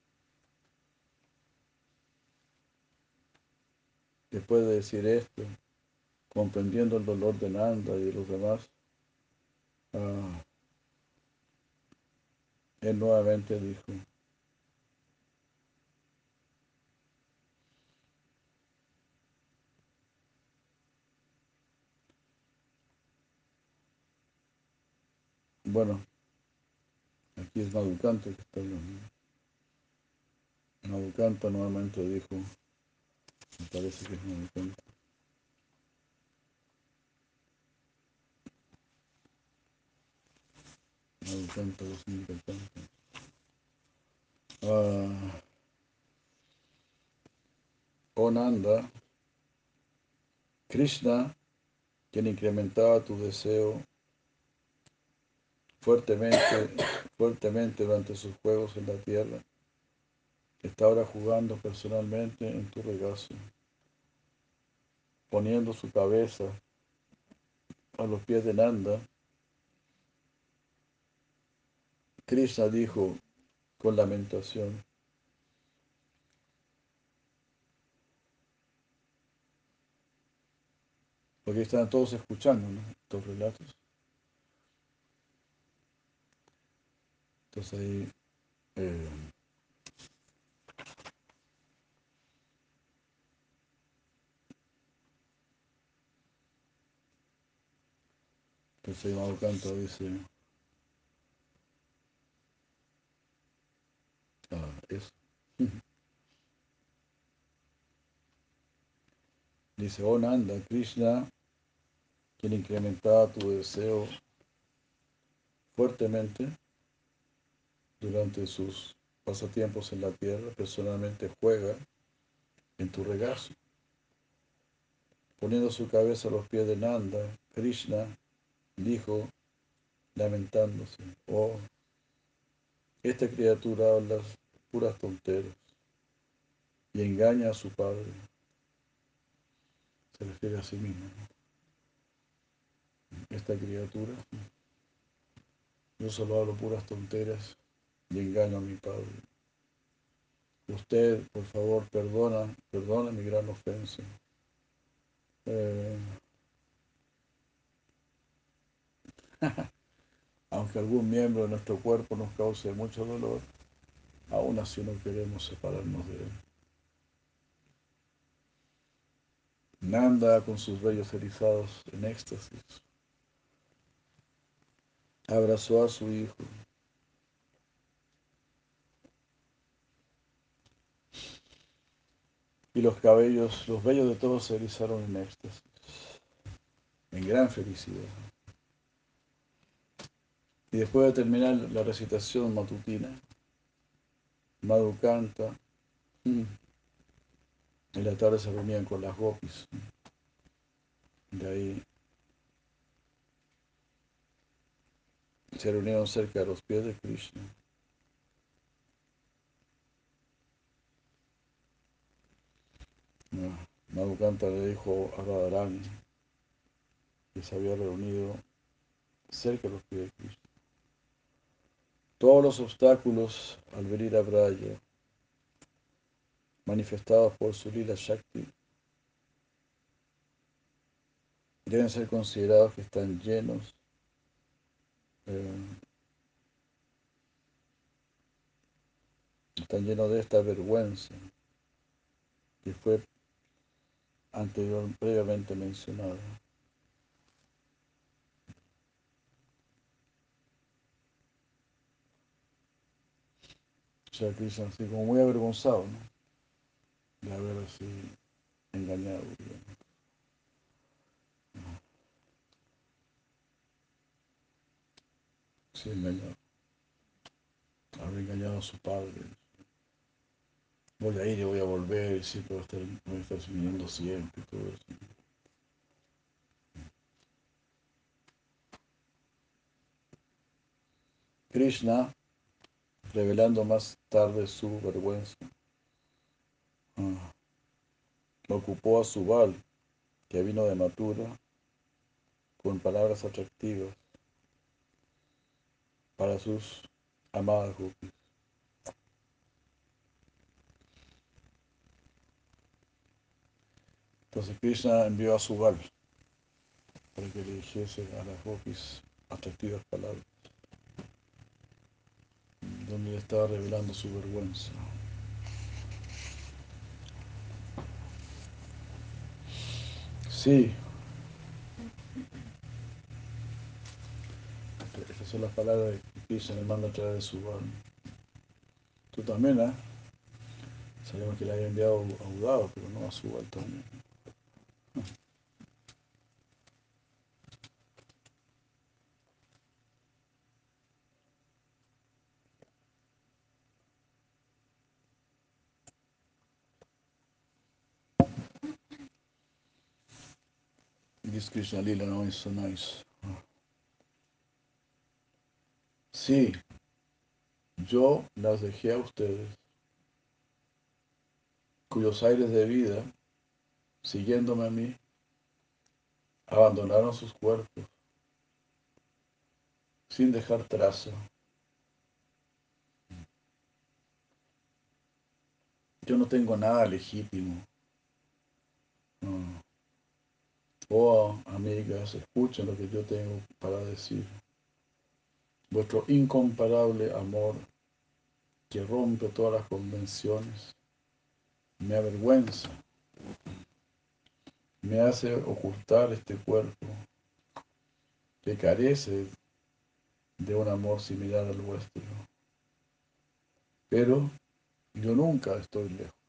Después de decir esto, comprendiendo el dolor de Nanda y de los demás, ah, él nuevamente dijo, bueno, aquí es Madhukanta que está hablando. Nuevamente dijo, me parece que es. Uh, Onanda, Krishna, quien incrementaba tu deseo fuertemente, fuertemente durante sus juegos en la tierra, está ahora jugando personalmente en tu regazo, poniendo su cabeza a los pies de Nanda Krishna dijo con lamentación, porque están todos escuchando estos relatos. Entonces ahí eh, entonces ahí Canto dice Dice, oh Nanda, Krishna, quien incrementaba tu deseo fuertemente durante sus pasatiempos en la tierra, personalmente juega en tu regazo. Poniendo su cabeza a los pies de Nanda, Krishna dijo, lamentándose, oh, esta criatura habla puras tonteras y engaña a su padre. Se refiere a sí mismo. Esta criatura, yo solo hablo puras tonteras y engaño a mi padre. Usted, por favor, perdona, perdona mi gran ofensa. Eh, <laughs> aunque algún miembro de nuestro cuerpo nos cause mucho dolor, aún así no queremos separarnos de él. Nanda con sus bellos erizados en éxtasis abrazó a su hijo. Y los cabellos, los vellos de todos se erizaron en éxtasis, en gran felicidad. Y después de terminar la recitación matutina, Madhu canta. Mm. En la tarde se reunían con las gopis. De ahí se reunieron cerca de los pies de Krishna. Madhukanta le dijo a Radharani que se había reunido cerca de los pies de Krishna. Todos los obstáculos al venir a Braya, manifestados por su lila Shakti, deben ser considerados que están llenos eh, están llenos de esta vergüenza que fue anterior, previamente mencionada. O sea, Krishna así como muy avergonzado, ¿no? De haber así engañado. Sí, engañado. Haber engañado a su padre. Voy a ir y voy a volver, y voy a estar, voy a estar viniendo siempre y todo eso. Krishna, revelando más tarde su vergüenza, ah, ocupó a Subal, que vino de Matura, con palabras atractivas para sus amadas gopis. Entonces Krishna envió a Subal para que le dijese a las gopis atractivas palabras, donde le estaba revelando su vergüenza. Sí, estas son las palabras de Krishna le manda a través de Subal. Tú también, ¿eh? Sabemos que le había enviado a Udado, pero no a Subal también. This Krishna Lila no is so nice. Sí, yo las dejé a ustedes, cuyos aires de vida, siguiéndome a mí, abandonaron sus cuerpos, sin dejar traza. Yo no tengo nada legítimo. No. Oh, amigas, escuchen lo que yo tengo para decir. Vuestro incomparable amor que rompe todas las convenciones me avergüenza, me hace ocultar este cuerpo que carece de un amor similar al vuestro. Pero yo nunca estoy lejos.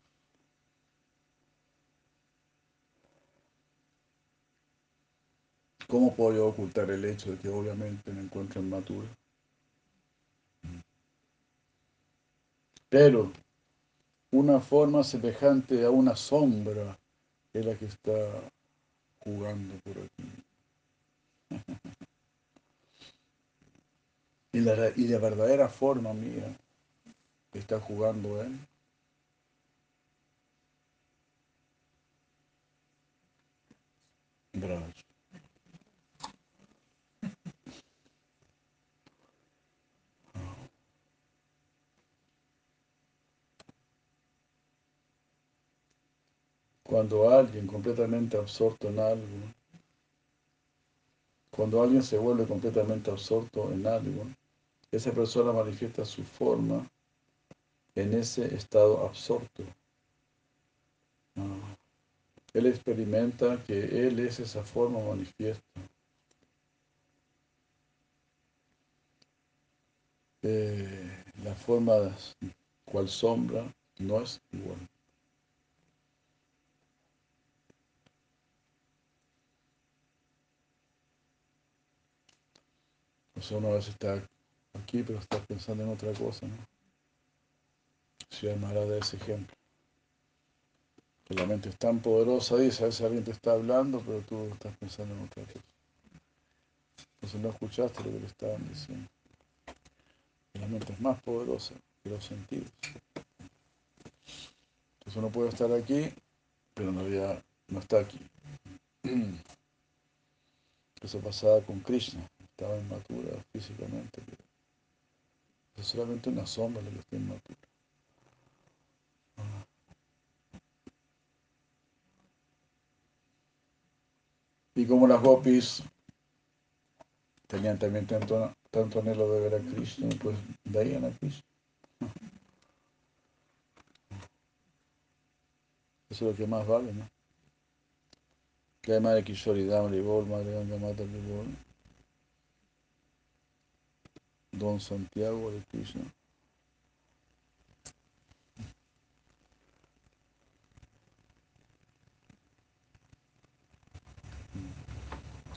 ¿Cómo puedo ocultar el hecho de que obviamente me encuentro en Matura? Pero una forma semejante a una sombra es la que está jugando por aquí. <laughs> Y la, y la verdadera forma mía está jugando él Braj. Cuando alguien completamente absorto en algo, cuando alguien se vuelve completamente absorto en algo, esa persona manifiesta su forma en ese estado absorto. Ah, él experimenta que él es esa forma manifiesta. Eh, la forma cual sombra no es igual. O sea, uno a veces está aquí, pero está pensando en otra cosa, ¿no? Si Maharaj de ese ejemplo. Que la mente es tan poderosa, dice, a veces alguien te está hablando, pero tú estás pensando en otra cosa. Entonces no escuchaste lo que le estaban diciendo. La mente es más poderosa que los sentidos. Entonces uno puede estar aquí, pero en realidad no está aquí. <clears throat> Eso pasaba con Krishna, estaba inmatura físicamente, es solamente una sombra la que está inmatura. Y como las gopis tenían también tanto, tanto anhelo de ver a Krishna, pues veían a Krishna. Eso es lo que más vale, ¿no? Que hay madre Kishori Dam madre Ganga Mata Ribol, Don Santiago de Krishna.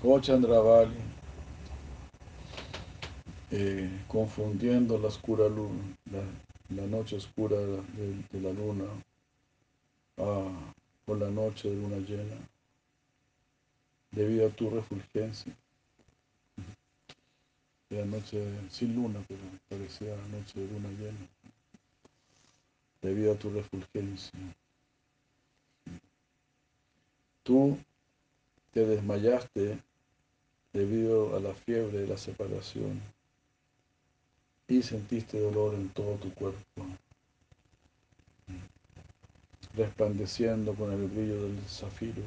O Chandravali, eh, confundiendo la oscura luna, la, noche oscura de, de la luna ah, con la noche de luna llena, debido a tu refulgencia. Noche sin luna, pero parecía noche de luna llena, debido a tu refulgencia. Tú te desmayaste debido a la fiebre de la separación y sentiste dolor en todo tu cuerpo, resplandeciendo con el brillo del zafiro.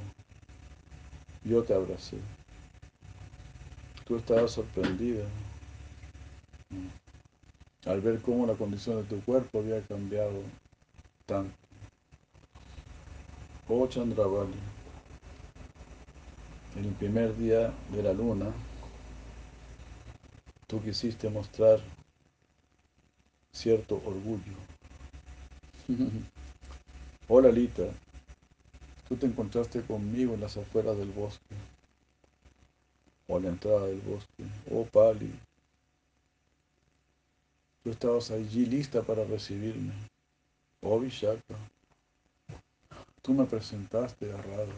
Yo te abracé. Tú estabas sorprendida al ver cómo la condición de tu cuerpo había cambiado tanto. Oh Chandravali, en el primer día de la luna, tú quisiste mostrar cierto orgullo. <laughs> Hola Lita, tú te encontraste conmigo en las afueras del bosque, o a la entrada del bosque. Oh Pali, estabas allí lista para recibirme. Oh Vishaka, tú me presentaste a Radha.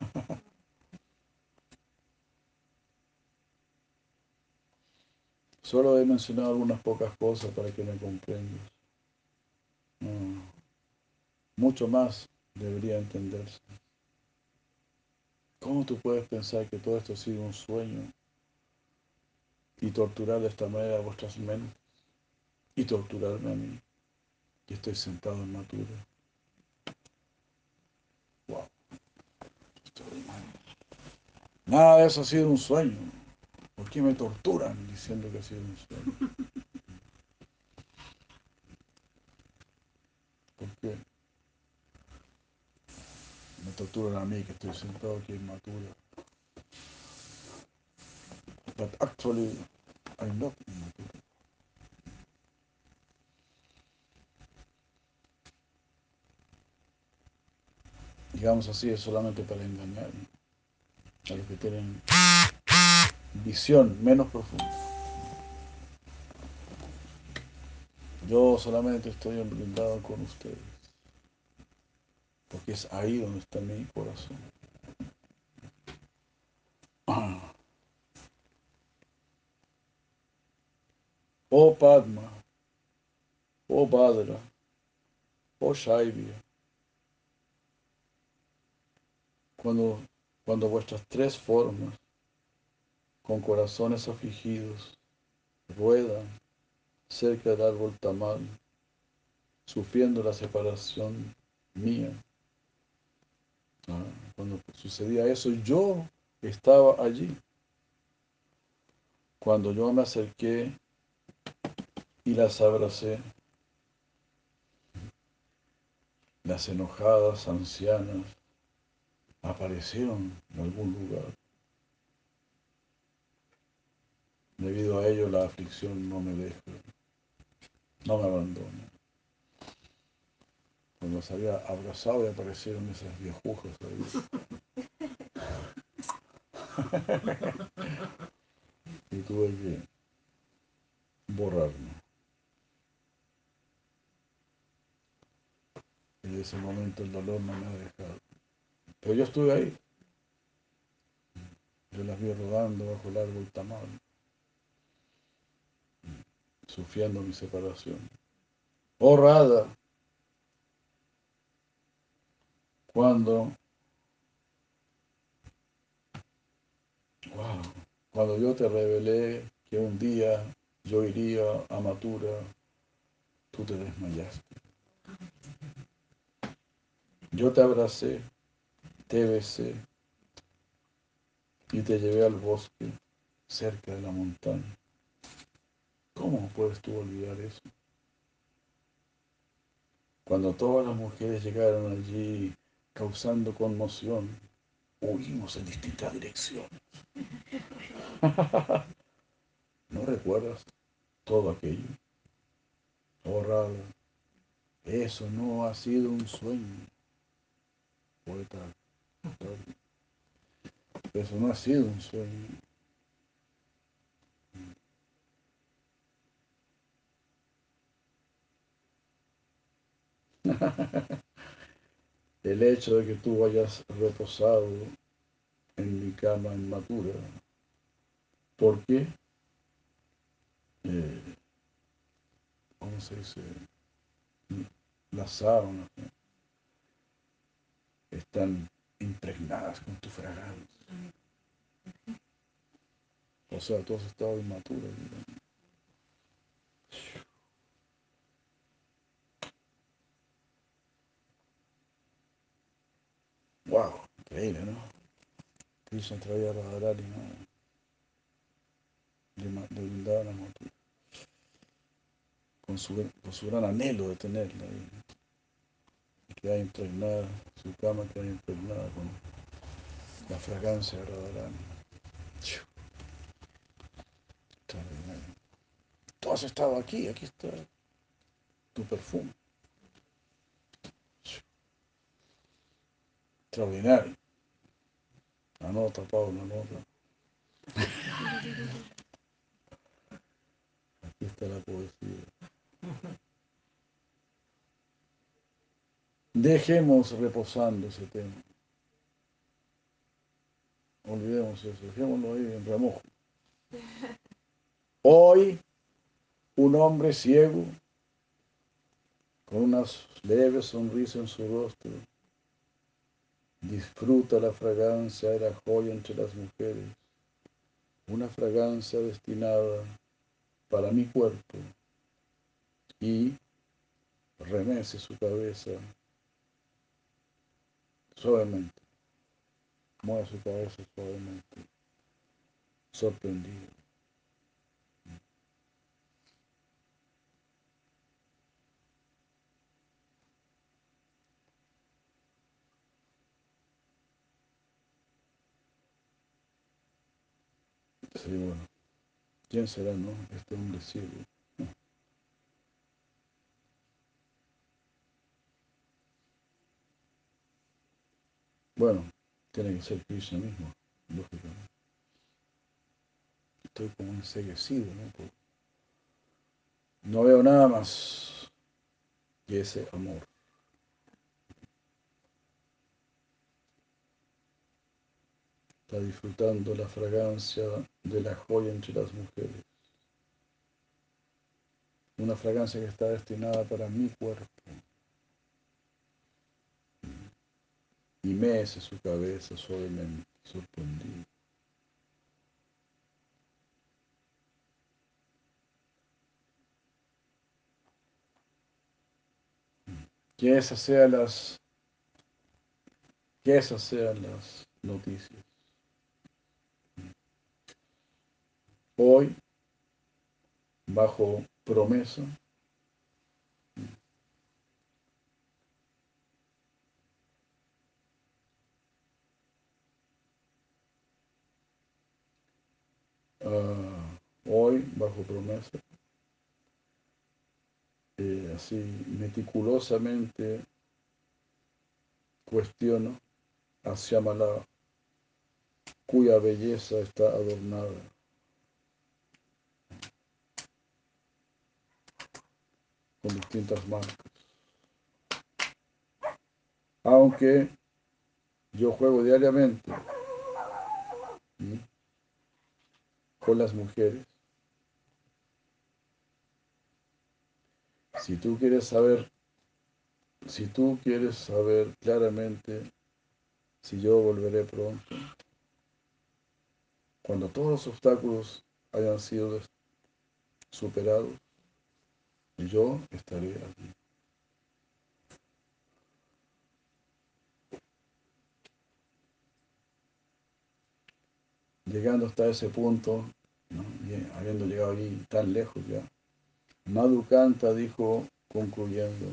<laughs> Solo he mencionado algunas pocas cosas para que me comprendas. mucho más debería entenderse. ¿Cómo tú puedes pensar que todo esto ha sido un sueño y torturar de esta manera vuestras mentes y torturarme a mí, que estoy sentado en matura? Wow. Nada de eso ha sido un sueño. ¿Por qué me torturan diciendo que ha sido un sueño? ¿Por qué? Me torturan a mí que estoy sentado aquí en Matura. But actually, I'm not. Digamos así, es solamente para engañar a los que tienen visión menos profunda. Yo solamente estoy embrindado con ustedes, porque es ahí donde está mi corazón. Oh Padma, oh Badra, oh Shaivya, cuando, cuando vuestras tres formas con corazones afligidos, ruedan cerca del árbol tamal, sufriendo la separación mía. Ah, cuando sucedía eso, yo estaba allí. Cuando yo me acerqué y las abracé, las enojadas ancianas aparecieron en algún lugar. Debido a ello la aflicción no me deja, no me abandona. Cuando se había abrazado y aparecieron esas viejujas ahí. <laughs> y tuve que borrarme. Y en ese momento el dolor no me ha dejado. Pero yo estuve ahí. Yo las vi rodando bajo el árbol tamal, sufriendo mi separación. Oh cuando, wow, cuando yo te revelé que un día yo iría a Matura, tú te desmayaste. Yo te abracé, te besé y te llevé al bosque cerca de la montaña. ¿Cómo puedes tú olvidar eso? Cuando todas las mujeres llegaron allí causando conmoción, huimos en distintas direcciones. <laughs> ¿No recuerdas todo aquello? Oh, eso no ha sido un sueño. Poeta, eso no ha sido un sueño. <laughs> El hecho de que tú hayas reposado en mi cama en Matura, ¿por qué? Eh, ¿Cómo se dice? Las sábanas están impregnadas con tu fragancia. O sea, tú has estado inmatura. Wow, increíble, ¿no? Krishna traía a Radharani, ¿no? De, de Vindana con su, con su gran anhelo de tenerla. Y queda impregnada, su cama queda impregnada con la fragancia de Radharani. Tú has estado aquí, aquí está tu perfume. Extraordinario. Anota, Pablo, anota. <laughs> Aquí está la poesía. Dejemos reposando ese tema. Olvidemos eso, dejémoslo ahí en remojo. Hoy, un hombre ciego, con una leve sonrisa en su rostro, disfruta la fragancia de la joya entre las mujeres, una fragancia destinada para mi cuerpo, y remece su cabeza suavemente, mueve su cabeza suavemente, sorprendido. Sí, bueno. ¿Quién será, no? Este hombre ciego. Bueno, tiene que ser Krishna mismo, lógicamente. Estoy como enseguecido, ¿no? No veo nada más que ese amor. Está disfrutando la fragancia de la joya entre las mujeres. Una fragancia que está destinada para mi cuerpo. Y mece su cabeza suavemente, sorprendido. Que esas sean las que esas sean las noticias. Hoy, bajo promesa, hoy bajo promesa, eh, así meticulosamente cuestiono a Shyamala cuya belleza está adornada. con distintas marcas. Aunque yo juego diariamente. Con las mujeres. Si tú quieres saber, si tú quieres saber claramente si yo volveré pronto, cuando todos los obstáculos hayan sido superados, yo estaré aquí. Llegando hasta ese punto, habiendo llegado allí tan lejos ya, Madhukanta dijo, concluyendo,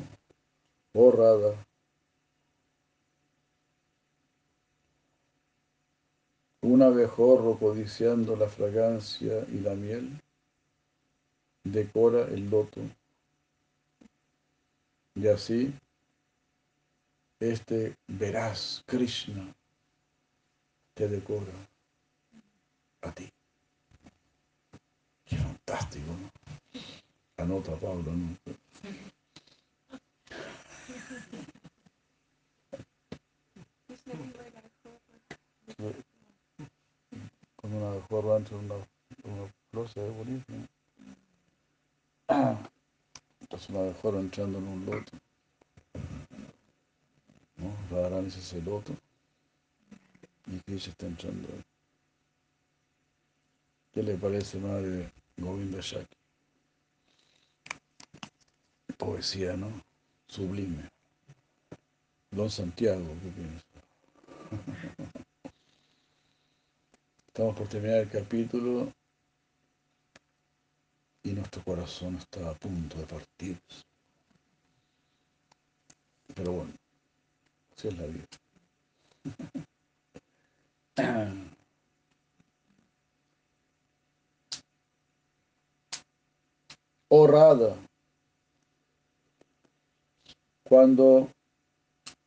oh Radha, un abejorro codiciando la fragancia y la miel, decora el loto. Y así, este verás Krishna te decora a ti. Qué fantástico, ¿no? Anota Pablo, ¿no? Cuando una entra una, una se ve bonito. Entonces una abejorra entrando en un loto. ¿no? Radharani es ese loto y Krishna está entrando. ¿Qué le parece, madre Govinda Shaki? Poesía, ¿no? Sublime. Don Santiago, ¿qué piensa? <laughs> Estamos por terminar el capítulo y nuestro corazón está a punto de partir. Pero bueno, así es la vida. <coughs> Oh cuando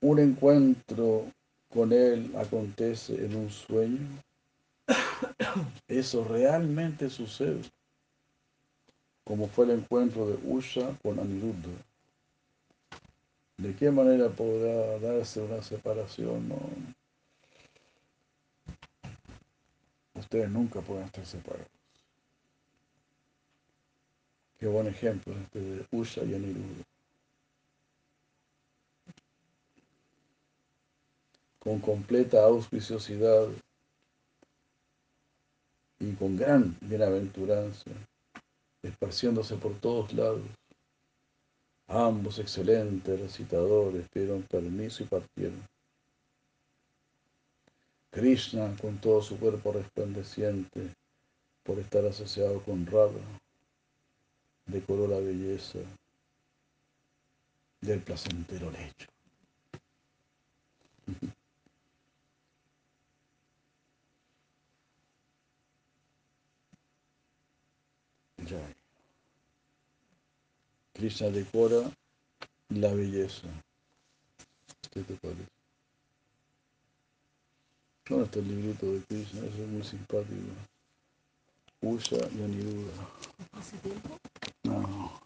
un encuentro con él acontece en un sueño, eso realmente sucede, como fue el encuentro de Usha con Aniruddha. ¿De qué manera podrá darse una separación? Ustedes nunca pueden estar separados. Qué buen ejemplo este de Usha y Aniruddha. Con completa auspiciosidad y con gran bienaventuranza, esparciéndose por todos lados. Ambos excelentes recitadores pidieron permiso y partieron. Krishna, con todo su cuerpo resplandeciente por estar asociado con Radha, decoró la belleza del placentero lecho. Jai. Krishna decora la belleza. ¿Qué te parece? ¿Dónde está el librito de Krishna? Eso es muy simpático. Usha y Aniruddha. ¿Hace tiempo? No. No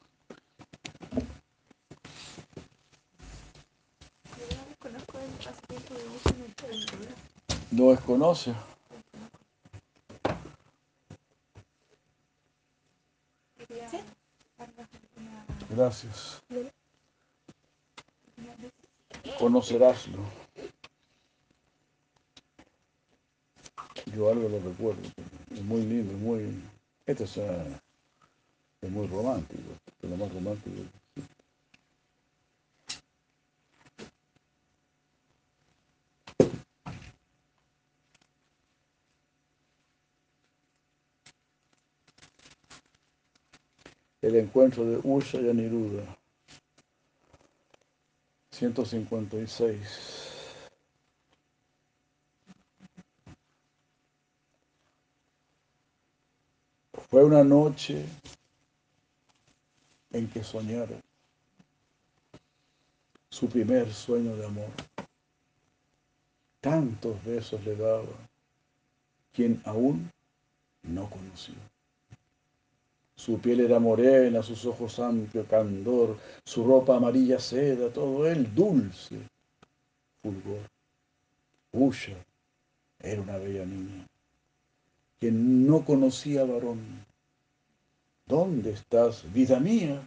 conozco el pasatiempo de uso en el mundo. ¿Lo desconoce? Quería darles una, Gracias. Conoceráslo. Yo algo lo recuerdo. Es muy lindo, muy... Este es, eh, es muy romántico. Es lo más romántico. Encuentro de Usha y Aniruddha. 156. Fue una noche en que soñara su primer sueño de amor. Tantos besos le daba, quien aún no conoció. Su piel era morena, sus ojos amplio candor, su ropa amarilla seda, todo él dulce fulgor. Usha era una bella niña, que no conocía varón. ¿Dónde estás, vida mía?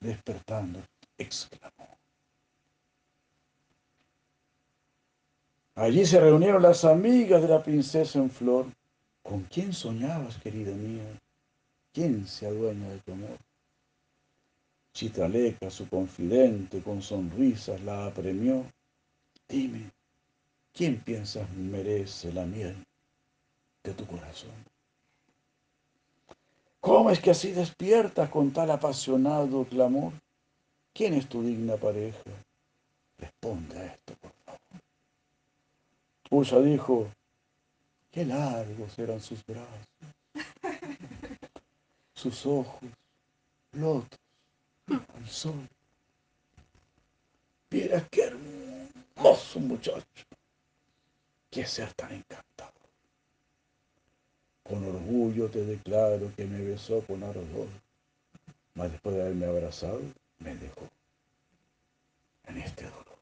Despertando, exclamó. Allí se reunieron las amigas de la princesa en flor. ¿Con quién soñabas, querida mía? ¿Quién se adueña de tu amor? Chitraleca, su confidente, con sonrisas la apremió. Dime, ¿quién piensas merece la miel de tu corazón? ¿Cómo es que así despiertas con tal apasionado clamor? ¿Quién es tu digna pareja? Responde a esto, por favor. Uya dijo, qué largos eran sus brazos, sus ojos, lotos, al sol. Mira qué hermoso muchacho, qué ser tan encantado. Con orgullo te declaro que me besó con ardor, mas después de haberme abrazado, me dejó en este dolor.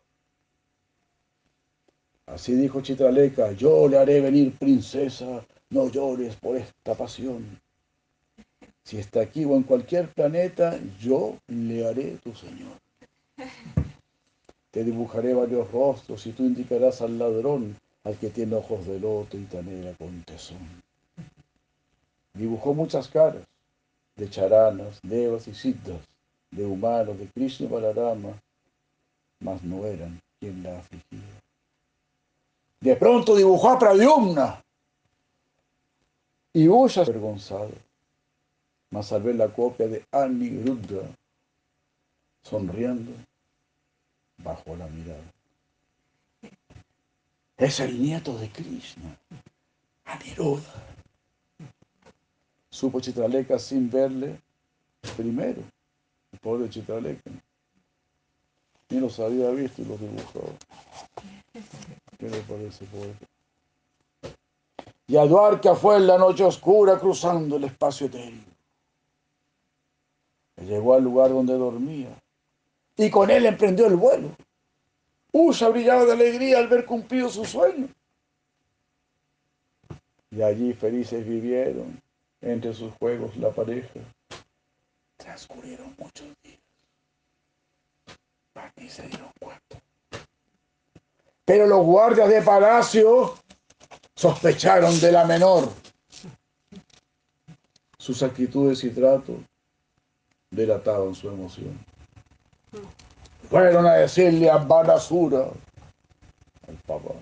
Así dijo Chitraleca, yo le haré venir princesa, no llores por esta pasión. Si está aquí o en cualquier planeta, yo le haré tu señor. Te dibujaré varios rostros y tú indicarás al ladrón, al que tiene ojos de loto y tanera con tesón. Dibujó muchas caras, de charanas, devas y siddhas, de humanos, de Krishna y Balarama, mas no eran quien la afligía. De pronto dibujó a Pradyumna y Uya avergonzado, mas al ver la copia de Aniruddha sonriendo, bajó la mirada. Es el nieto de Krishna, Aniruddha. Supo Chitraleka sin verle primero, el pobre Chitraleka. Ni los había visto y los dibujó. ¿Qué le parece, poeta? Y Aduarca fue en la noche oscura cruzando el espacio etéreo. Llegó al lugar donde dormía y con él emprendió el vuelo. Usha brillaba de alegría al ver cumplido su sueño. Y allí felices vivieron entre sus juegos la pareja. Transcurrieron muchos días. Se dieron cuenta. Pero los guardias de palacio sospecharon de la menor. Sus actitudes y tratos delataban su emoción. Fueron a decirle a Banasura, al papá,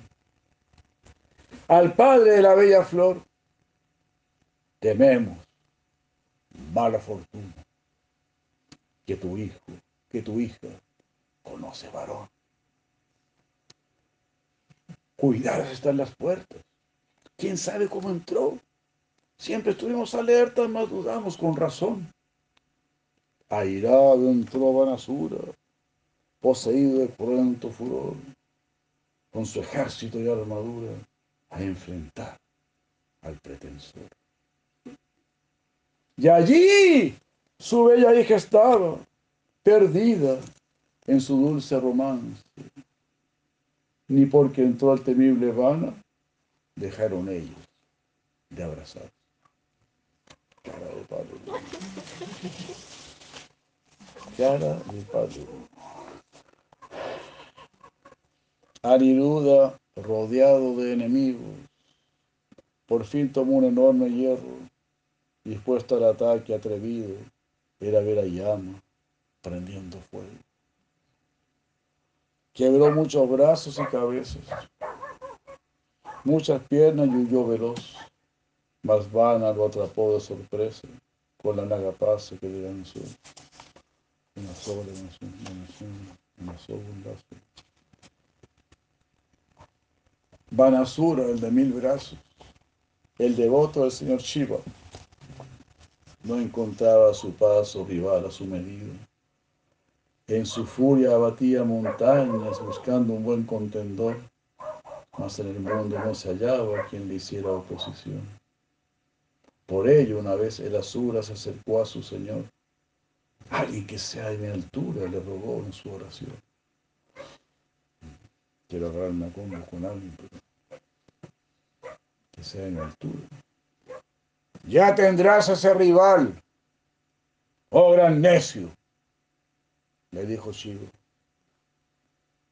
al padre de la bella flor, tememos mala fortuna, que tu hijo, que tu hija conoce varón. Cuidados están las puertas. ¿Quién sabe cómo entró? Siempre estuvimos alertas, mas dudamos con razón. Airado entró Banasura, poseído de cruento furor, con su ejército y armadura, a enfrentar al pretensor. Y allí su bella hija estaba, perdida en su dulce romance. Ni porque entró al temible Vana, dejaron ellos de abrazar. Cara de. De palo. Aniruda, rodeado de enemigos, por fin tomó un enorme hierro, dispuesto al ataque atrevido, era ver a llama prendiendo fuego. Quebró muchos brazos y cabezas, muchas piernas y huyó veloz, mas Vana lo atrapó de sorpresa con la nagapasa que le lanzó. Vanasura, el de mil brazos, el devoto del señor Shiva, no encontraba a su paso rival a su medida. En su furia abatía montañas buscando un buen contendor, mas en el mundo no se hallaba quien le hiciera oposición. Por ello, una vez el Asura se acercó a su señor. Alguien que sea de mi altura le rogó en su oración. Quiero agarrarme a combo con alguien, pero que sea de mi altura. Ya tendrás ese rival, oh gran necio, le dijo Shiva,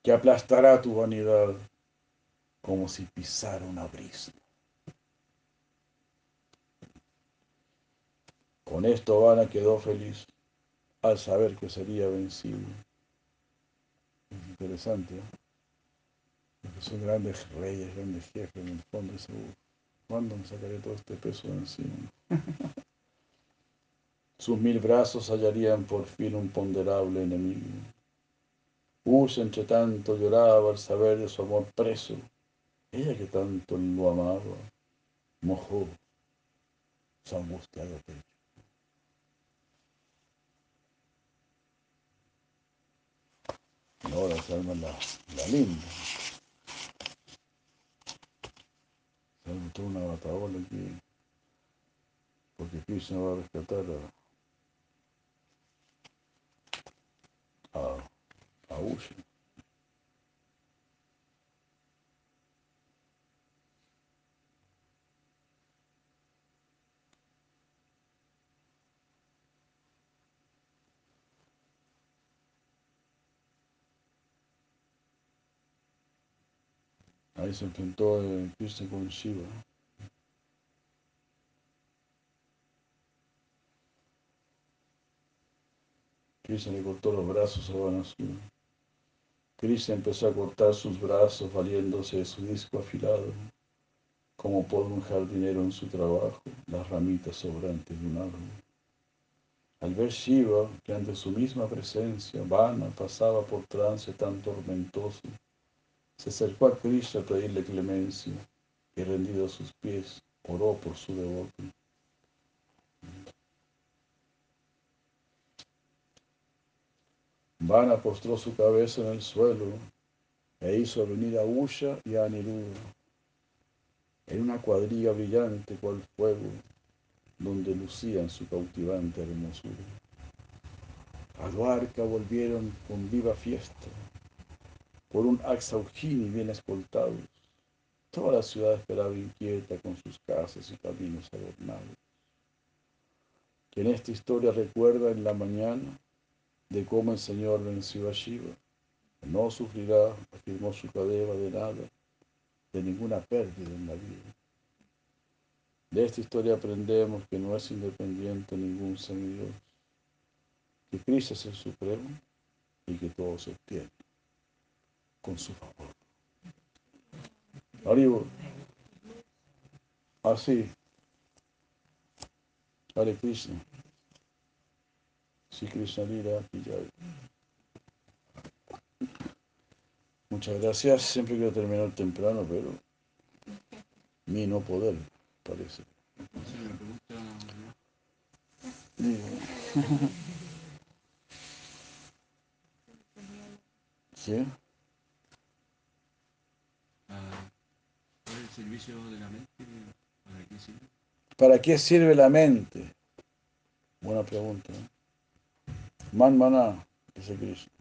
que aplastará tu vanidad como si pisara una brisa. Con esto Vana quedó feliz al saber que sería vencido. Es interesante, ¿eh? Porque son grandes reyes, grandes jefes, en el fondo dice, ¿cuándo me sacaré todo este peso de encima? <laughs> Sus mil brazos hallarían por fin un ponderable enemigo. Usa entre tanto lloraba al saber de su amor preso. Ella que tanto lo amaba, mojó su angustiado pecho. Y ahora se arma la, la linda. Se arma toda una bataola aquí. Porque Krishna va a rescatar a, a, a. Ahí se enfrentó eh, Krishna con Shiva. Krishna le cortó los brazos a Vanasura. Krishna empezó a cortar sus brazos valiéndose de su disco afilado, como por un jardinero en su trabajo, las ramitas sobrantes de un árbol. Al ver Shiva, que ante su misma presencia, Vana pasaba por trance tan tormentoso, se acercó a Krishna a pedirle clemencia y rendido a sus pies, oró por su devoto. Vana postró su cabeza en el suelo e hizo venir a Usha y a Aniruddha en una cuadrilla brillante cual fuego, donde lucían su cautivante hermosura. A Dwarka volvieron con viva fiesta, por un Axaujini bien escoltados. Toda la ciudad esperaba inquieta con sus casas y caminos adornados. Que en esta historia recuerda en la mañana de cómo el Señor venció a Shiva. No sufrirá, afirmó su cadeva, de nada, de ninguna pérdida en la vida. De esta historia aprendemos que no es independiente ningún semidios, que Cristo es el Supremo y que todo se obtiene con su favor. Arriba. Así. Hare Krishna. Sí, Krishna Lira, Pillay. Muchas gracias. Siempre quiero terminar temprano, pero mi no poder, parece. ¿Sí? <laughs> ¿Para qué sirve? ¿Para qué sirve la mente? Buena pregunta. ¿eh? Man maná, dice Krishna.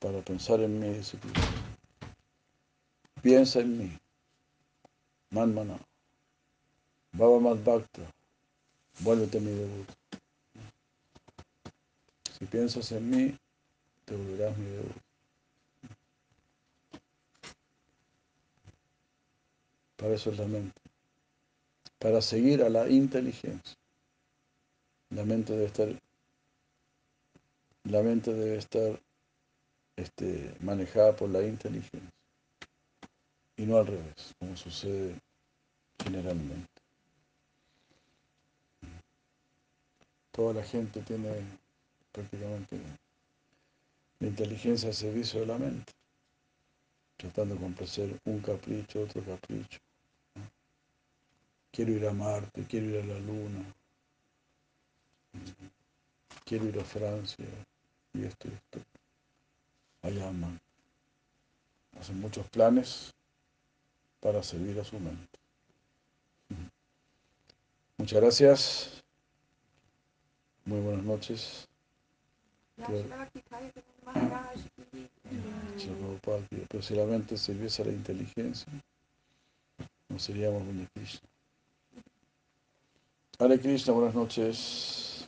Para pensar en mí, dice Krishna. Piensa en mí. Man maná. Baba Mat Bhakta. Vuélvete mi devoto. Si piensas en mí, te volverás mi devoto. Para eso es la mente. Para seguir a la inteligencia. La mente debe estar, la mente debe estar este, manejada por la inteligencia. Y no al revés, como sucede generalmente. Toda la gente tiene prácticamente la inteligencia al servicio de la mente, tratando de complacer un capricho, otro capricho quiero ir a Marte, quiero ir a la Luna, quiero ir a Francia, y esto y esto. Allá aman. Hacen muchos planes para servir a su mente. Muchas gracias. Muy buenas noches. Pero si la mente sirviese a la inteligencia, no seríamos Krishna. Hare Krishna, buenas noches.